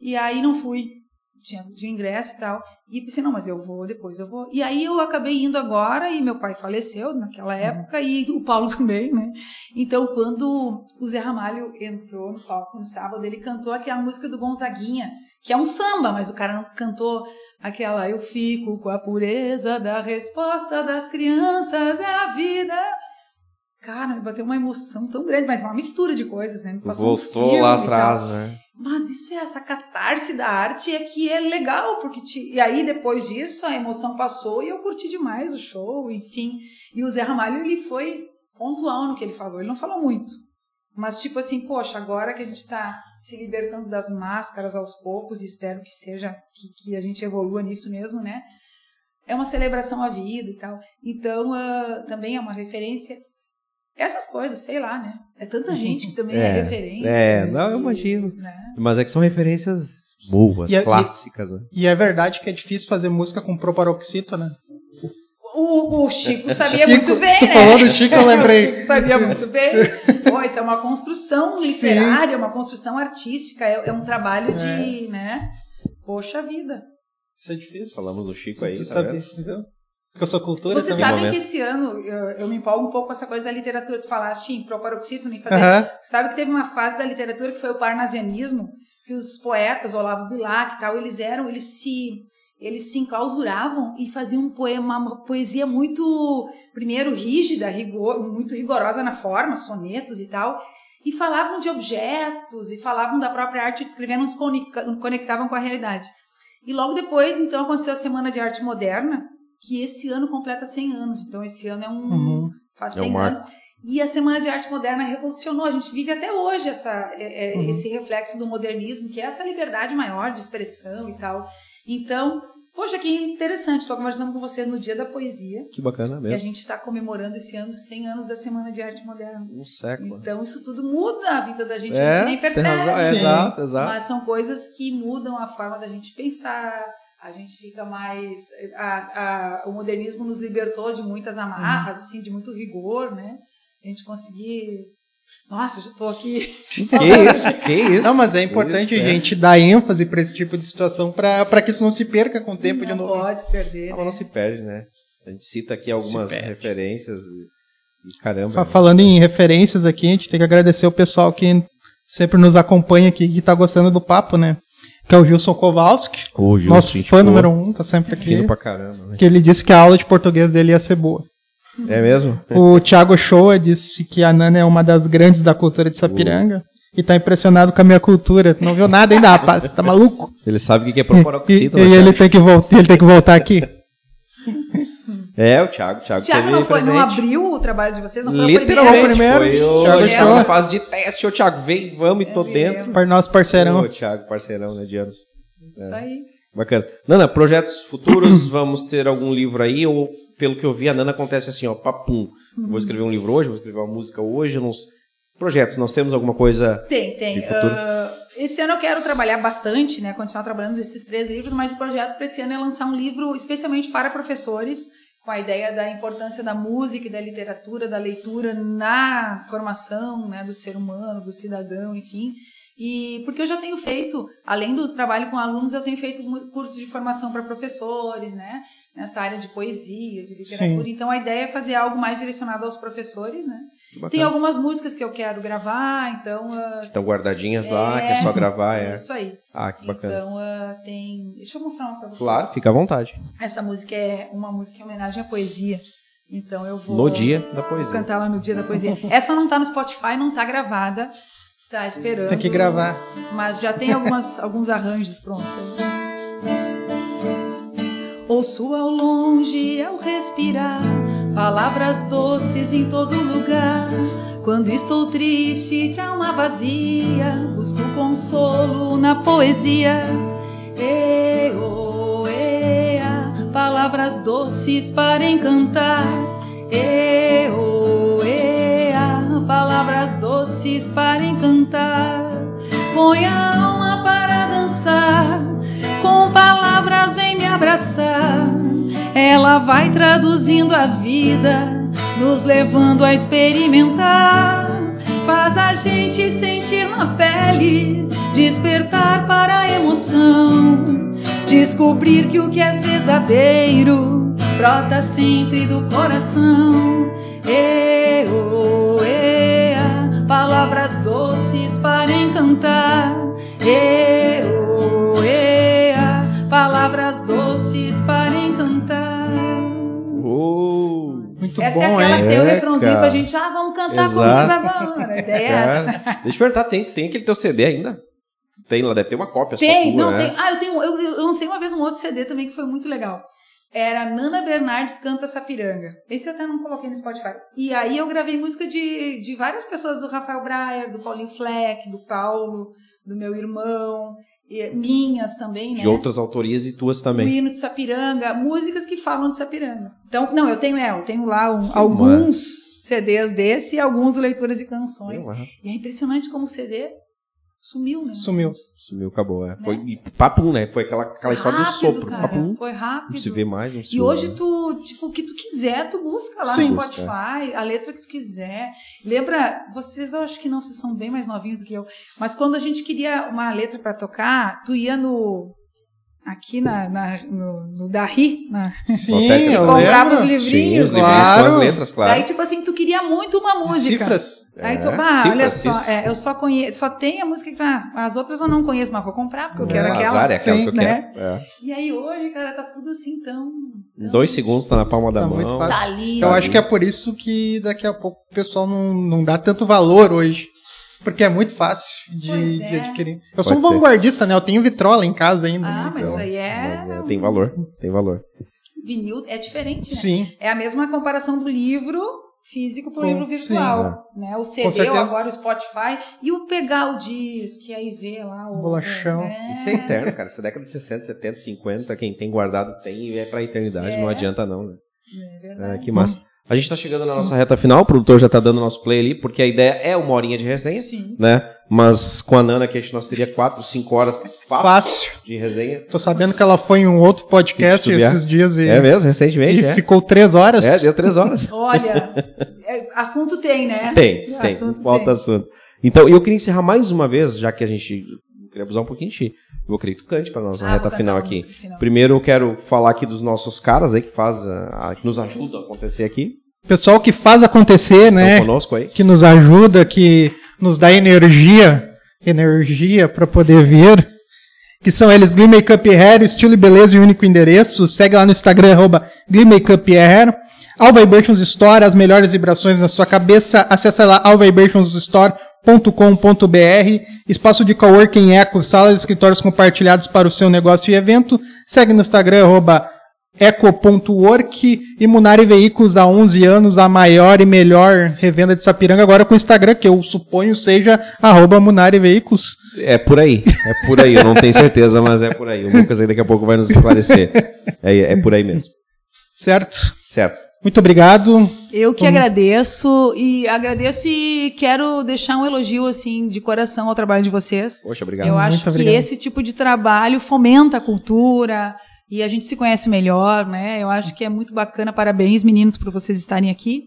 E aí não fui. Tinha de ingresso e tal. E pensei, não, mas eu vou depois, eu vou. E aí eu acabei indo agora e meu pai faleceu naquela época e o Paulo [laughs] também, né? Então, quando o Zé Ramalho entrou no palco no sábado, ele cantou aquela música do Gonzaguinha, que é um samba, mas o cara não cantou aquela Eu fico com a pureza da resposta das crianças, é a vida. Cara, me bateu uma emoção tão grande, mas uma mistura de coisas, né? Me passou um Voltou filme lá atrás, né? Mas isso é essa catarse da arte é que é legal, porque te... e aí depois disso a emoção passou e eu curti demais o show, enfim. E o Zé Ramalho ele foi pontual no que ele falou, ele não falou muito. Mas tipo assim, poxa, agora que a gente está se libertando das máscaras aos poucos e espero que seja que, que a gente evolua nisso mesmo, né? É uma celebração à vida e tal. Então, ah, também é uma referência essas coisas, sei lá, né? É tanta gente que também é, É, referência. é, não, eu imagino. né? Mas é que são referências boas, E a- e- clássicas, né? E é verdade que é difícil fazer música com proparoxítona. O, o Chico sabia Chico, muito bem, tu né? falou do Chico, eu lembrei. o Chico sabia muito bem. Pô, isso é uma construção literária, uma construção artística, é, é um trabalho de, né? Poxa vida. Isso é difícil. Falamos do Chico aí, Tu tá sabe, vendo? Porque eu sou cultura Você também. sabe que esse ano eu, eu me empolgo um pouco com essa coisa da literatura. Tu falaste em proparoxítona e fazer. Aham. Sabe que teve uma fase da literatura que foi o parnasianismo, que os poetas, Olavo Bilac e tal, eles eram, eles se eles se enclausuravam e faziam um poema, uma poesia muito, primeiro, rígida, rigor, muito rigorosa na forma, sonetos e tal, e falavam de objetos, e falavam da própria arte, escrevendo, nos conica- conectavam com a realidade. E logo depois, então, aconteceu a Semana de Arte Moderna, que esse ano completa 100 anos. Então, esse ano é um... Uhum. faz É um 100 anos. E a Semana de Arte Moderna revolucionou. A gente vive até hoje essa, é, é, Uhum. esse reflexo do modernismo, que é essa liberdade maior de expressão e tal. Então, poxa, que interessante. Estou conversando com vocês no Dia da Poesia. Que bacana E a mesmo. gente está comemorando esse ano os 100 anos da Semana de Arte Moderna. Um século. Então, isso tudo muda a vida da gente. a É, gente nem tem percebe. razão, é, exato, exato. Mas são coisas que mudam a forma da gente pensar. A gente fica mais. a- a- o modernismo nos libertou de muitas amarras, assim, de muito rigor, né? A gente conseguir. Nossa, eu já tô aqui. [laughs] Que isso, que isso. Não, mas é importante isso, a é. gente dar ênfase para esse tipo de situação para que isso não se perca com o tempo de não novo. pode se perder. Ah, né? mas não se perde, né? A gente cita aqui algumas perde. referências e, e caramba. Fa- Falando em referências aqui, a gente tem que agradecer o pessoal que sempre nos acompanha aqui e tá gostando do papo, né? Que é o Gilson Kowalski. Ô, Gilson, nosso fã boa. número um, tá sempre aqui. Fino pra caramba, né? Que ele disse que a aula de português dele ia ser boa. É mesmo? O Thiago Shoa disse que a Nana é uma das grandes da cultura de Sapiranga. E tá impressionado com a minha cultura. Não viu nada ainda, rapaz. Tá maluco? Ele sabe o que é E, proparoxítona. e né, ele tem que voltar, ele tem que voltar aqui. É, o Thiago. O Thiago, teve não foi, não abriu o trabalho de vocês? Não foi Literalmente, o primeiro? foi o Thiago Thiago na fase de teste. Ô, Thiago, vem, vamos e tô dentro. Para nosso parceirão. Ô, Thiago, parceirão, né, de anos. Isso aí. Bacana. Nana, projetos futuros, [coughs] vamos ter algum livro aí? Ou, pelo que eu vi, a Nana acontece assim, ó, papum. Vou escrever um livro hoje, vou escrever uma música hoje. Projetos, nós temos alguma coisa. Tem, tem. De futuro? Ah, esse ano eu quero trabalhar bastante, né? Continuar trabalhando nesses três livros, mas o projeto para esse ano é lançar um livro especialmente para professores, com a ideia da importância da música e da literatura, da leitura na formação né, do ser humano, do cidadão, enfim. E porque eu já tenho feito, além do trabalho com alunos, eu tenho feito cursos de formação para professores, né? Nessa área de poesia, de literatura. Sim. Então a ideia é fazer algo mais direcionado aos professores, né? Bacana. Tem algumas músicas que eu quero gravar, então. ah, Estão guardadinhas lá, É. que é só gravar. É. Isso aí. Ah, que bacana. Então ah, tem. Deixa eu mostrar uma pra vocês. Claro, fica à vontade. Essa música é uma música em homenagem à poesia. Então eu vou. No dia da Vou poesia. cantar lá no dia da poesia. Essa não tá no Spotify, não tá gravada. Tá esperando. Tem que gravar. Mas já tem algumas, [laughs] alguns arranjos prontos. Ouço ao longe, ao respirar, palavras doces em todo lugar. Quando estou triste, de alma vazia, busco consolo na poesia. E, oh, ea, palavras doces para encantar. E, oh, ea, palavras doces para encantar. Põe a alma para dançar, com palavras vem me abraçar. Ela vai traduzindo a vida, nos levando a experimentar. Faz a gente sentir na pele, despertar para a emoção. Descobrir que o que é verdadeiro brota sempre do coração. E, oh, ea, palavras doces para encantar. E, oh, ea, palavras doces para encantar. Oh, Muito Essa bom, é aquela hein? que tem o É, refrãozinho cara. pra gente, ah, vamos cantar Exato. comigo agora. [laughs] É essa. cara. Deixa eu perguntar, tem, tem aquele teu CD ainda? Tem lá, deve ter uma cópia Tem, tua, não, né? tem. Ah, eu tenho. Eu, eu lancei uma vez um outro CD também que foi muito legal. Era Nana Bernardes Canta Sapiranga. Esse eu até não coloquei no Spotify. E aí eu gravei música de, de várias pessoas, do Rafael Breyer, do Paulinho Fleck, do Paulo, do meu irmão, minhas também, né? De outras autorias e tuas O também. hino de Sapiranga, músicas que falam de Sapiranga. Então, não, eu tenho, é, eu tenho lá um- alguns CDs desse e alguns Leituras e Canções. Eu, E é impressionante como o CD sumiu, né? Sumiu. Sumiu, acabou. É. Foi e papum, né? Foi aquela, aquela história do rápido, sopro. cara. Papum. Foi rápido. Não se vê mais, não se E hoje mais. tu, tipo, o que tu quiser, tu busca lá Sim. no Busca, Spotify, a letra que tu quiser. Lembra, vocês eu acho que não, vocês são bem mais novinhos do que eu, mas quando a gente queria uma letra pra tocar, tu ia no aqui na, na- no, no Darri, na, Sim, eu comprava os lembro. Sim, livrinhos. os né? livrinhos com Claro. as letras, claro. Aí, tipo assim, tu queria muito uma música. Cifras. Aí tu, É, bah, cifras, olha só, é, eu só conheço, só tem a música que tá, as outras eu não conheço, mas vou comprar, porque eu quero É, aquela. Azar é aquela Sim, que eu né? quero. É. E aí hoje, cara, tá tudo assim tão. Dois segundos tá na palma da Tá mão. Tá ali. Eu Tá acho que é por isso que daqui a pouco o pessoal não, não dá tanto valor hoje. Porque é muito fácil de, Pois de é. adquirir. Eu Pode sou um ser. vanguardista, né? Eu tenho vitrola em casa ainda. Ah, mas então. isso aí é. Mas, é, tem valor, tem valor. Vinil é diferente, né? Sim. É a mesma comparação do livro físico pro Com- livro virtual, é. né? O CD, agora o Spotify e o pegar o disco e aí ver lá o Bolachão. né? Isso é eterno, cara. Essa década de 60, 70, 50, quem tem guardado tem e é pra eternidade, não adianta não, né? É É, verdade. que massa. A gente tá chegando na nossa reta final, o produtor já tá dando nosso play ali, porque a ideia é uma horinha de resenha, Sim. né? Mas com a Nana que a gente nós teria 4, 5 horas fácil Fácil. de resenha. Tô sabendo que ela foi em um outro podcast esses dias e, É mesmo, recentemente, e é. ficou três horas. É, deu 3 horas. [laughs] Olha, é, assunto tem, né? Tem, [laughs] tem. Assunto Falta tem. assunto. Então, eu queria encerrar mais uma vez, já que a gente queria abusar um pouquinho de ti. Eu vou querer que tu cante pra nossa Ah, vou reta final aqui. final. Primeiro eu quero falar aqui dos nossos caras aí que faz a, a- que nos ajudam a acontecer aqui. Pessoal que faz acontecer, Estão né? conosco aí. Que nos ajuda, que nos dá energia energia para poder vir. Que são eles Glee Makeup Hair, estilo e beleza e único endereço. Segue lá no Instagram, arroba Glee Makeup Hair. All Vibrations Store, as melhores vibrações na sua cabeça. Acesse lá allvibrationsstore.com.br. Espaço de coworking eco, salas e escritórios compartilhados para o seu negócio e evento. Segue no Instagram, arroba eco.work e Munari Veículos há 11 anos, a maior e melhor revenda de Sapiranga, agora com o Instagram, que eu suponho seja arroba Munari Veículos. É por aí, é por aí, eu não tenho certeza, mas é por aí. O Lucas aí daqui a pouco vai nos esclarecer. É, é por aí mesmo. Certo? Certo. Muito obrigado. Eu que agradeço e agradeço e quero deixar um elogio assim de coração ao trabalho de vocês. Poxa, obrigado. Eu acho Muito que obrigado. esse tipo de trabalho fomenta a cultura e a gente se conhece melhor, né? Eu acho que é muito bacana. Parabéns, meninos, por vocês estarem aqui.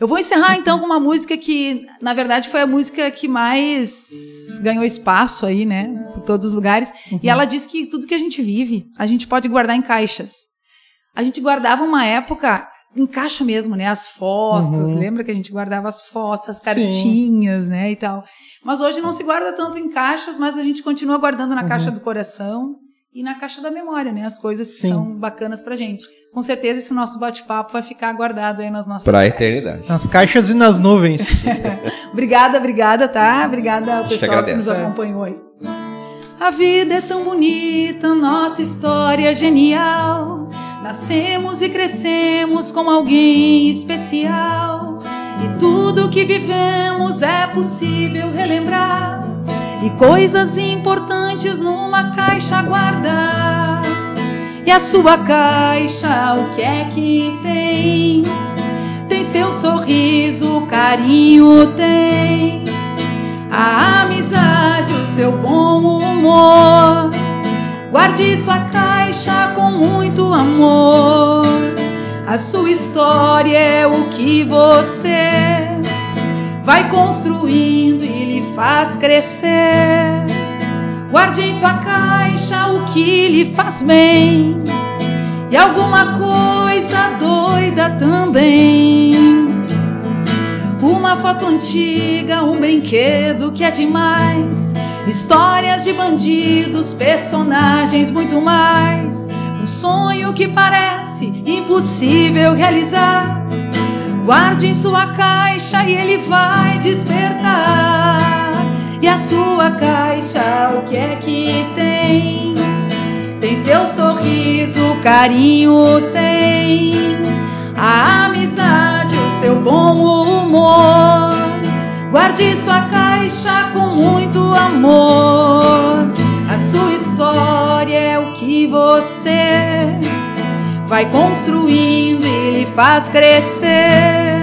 Eu vou encerrar então com uma música que, na verdade, foi a música que mais ganhou espaço aí, né? Por todos os lugares. E ela diz que tudo que a gente vive, a gente pode guardar em caixas. A gente guardava uma época em caixa mesmo, né? As fotos, lembra que a gente guardava as fotos, as cartinhas, né? E tal. Mas hoje não se guarda tanto em caixas, mas a gente continua guardando na caixa do coração e na caixa da memória, né? As coisas que Sim. são bacanas pra gente. Com certeza esse nosso bate-papo vai ficar guardado aí nas nossas Pra caixas. eternidade. Nas caixas e nas nuvens. [laughs] Obrigada, obrigada, tá? Obrigada ao gente pessoal que nos agradece. acompanhou aí. A vida é tão bonita, nossa história é genial. Nascemos e crescemos como alguém especial. E tudo que vivemos é possível relembrar. E coisas importantes numa caixa guardar. E a sua caixa, o que é que tem? Tem seu sorriso, carinho tem a amizade, o seu bom humor. Guarde sua caixa com muito amor. A sua história é o que você vai construindo e lhe faz crescer. Guarde em sua caixa o que lhe faz bem e alguma coisa doida também. Uma foto antiga, um brinquedo que é demais. Histórias de bandidos, personagens, muito mais. Um sonho que parece impossível realizar. Guarde em sua caixa e ele vai despertar. E a sua caixa, o que é que tem? Tem seu sorriso, carinho tem a amizade, o seu bom humor. Guarde sua caixa com muito amor. A sua história é o que você vai construindo e lhe faz crescer.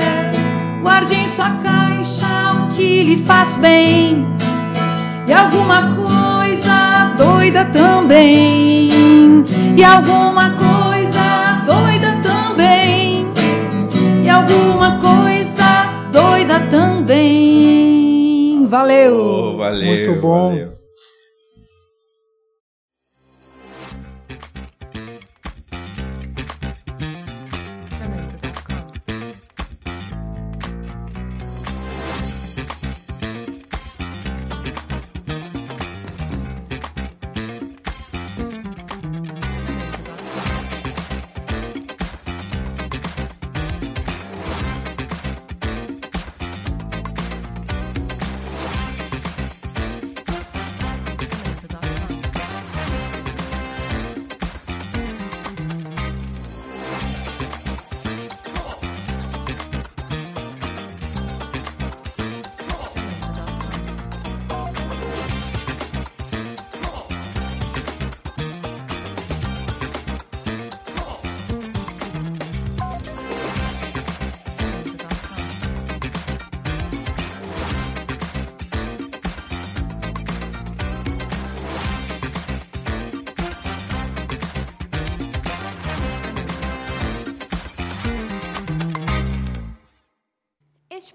Guarde em sua caixa o que lhe faz bem e alguma coisa doida também. E alguma coisa doida alguma coisa doida também. Valeu! Oh, valeu. Muito bom. valeu.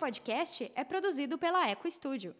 Podcast é produzido pela Eco Studio.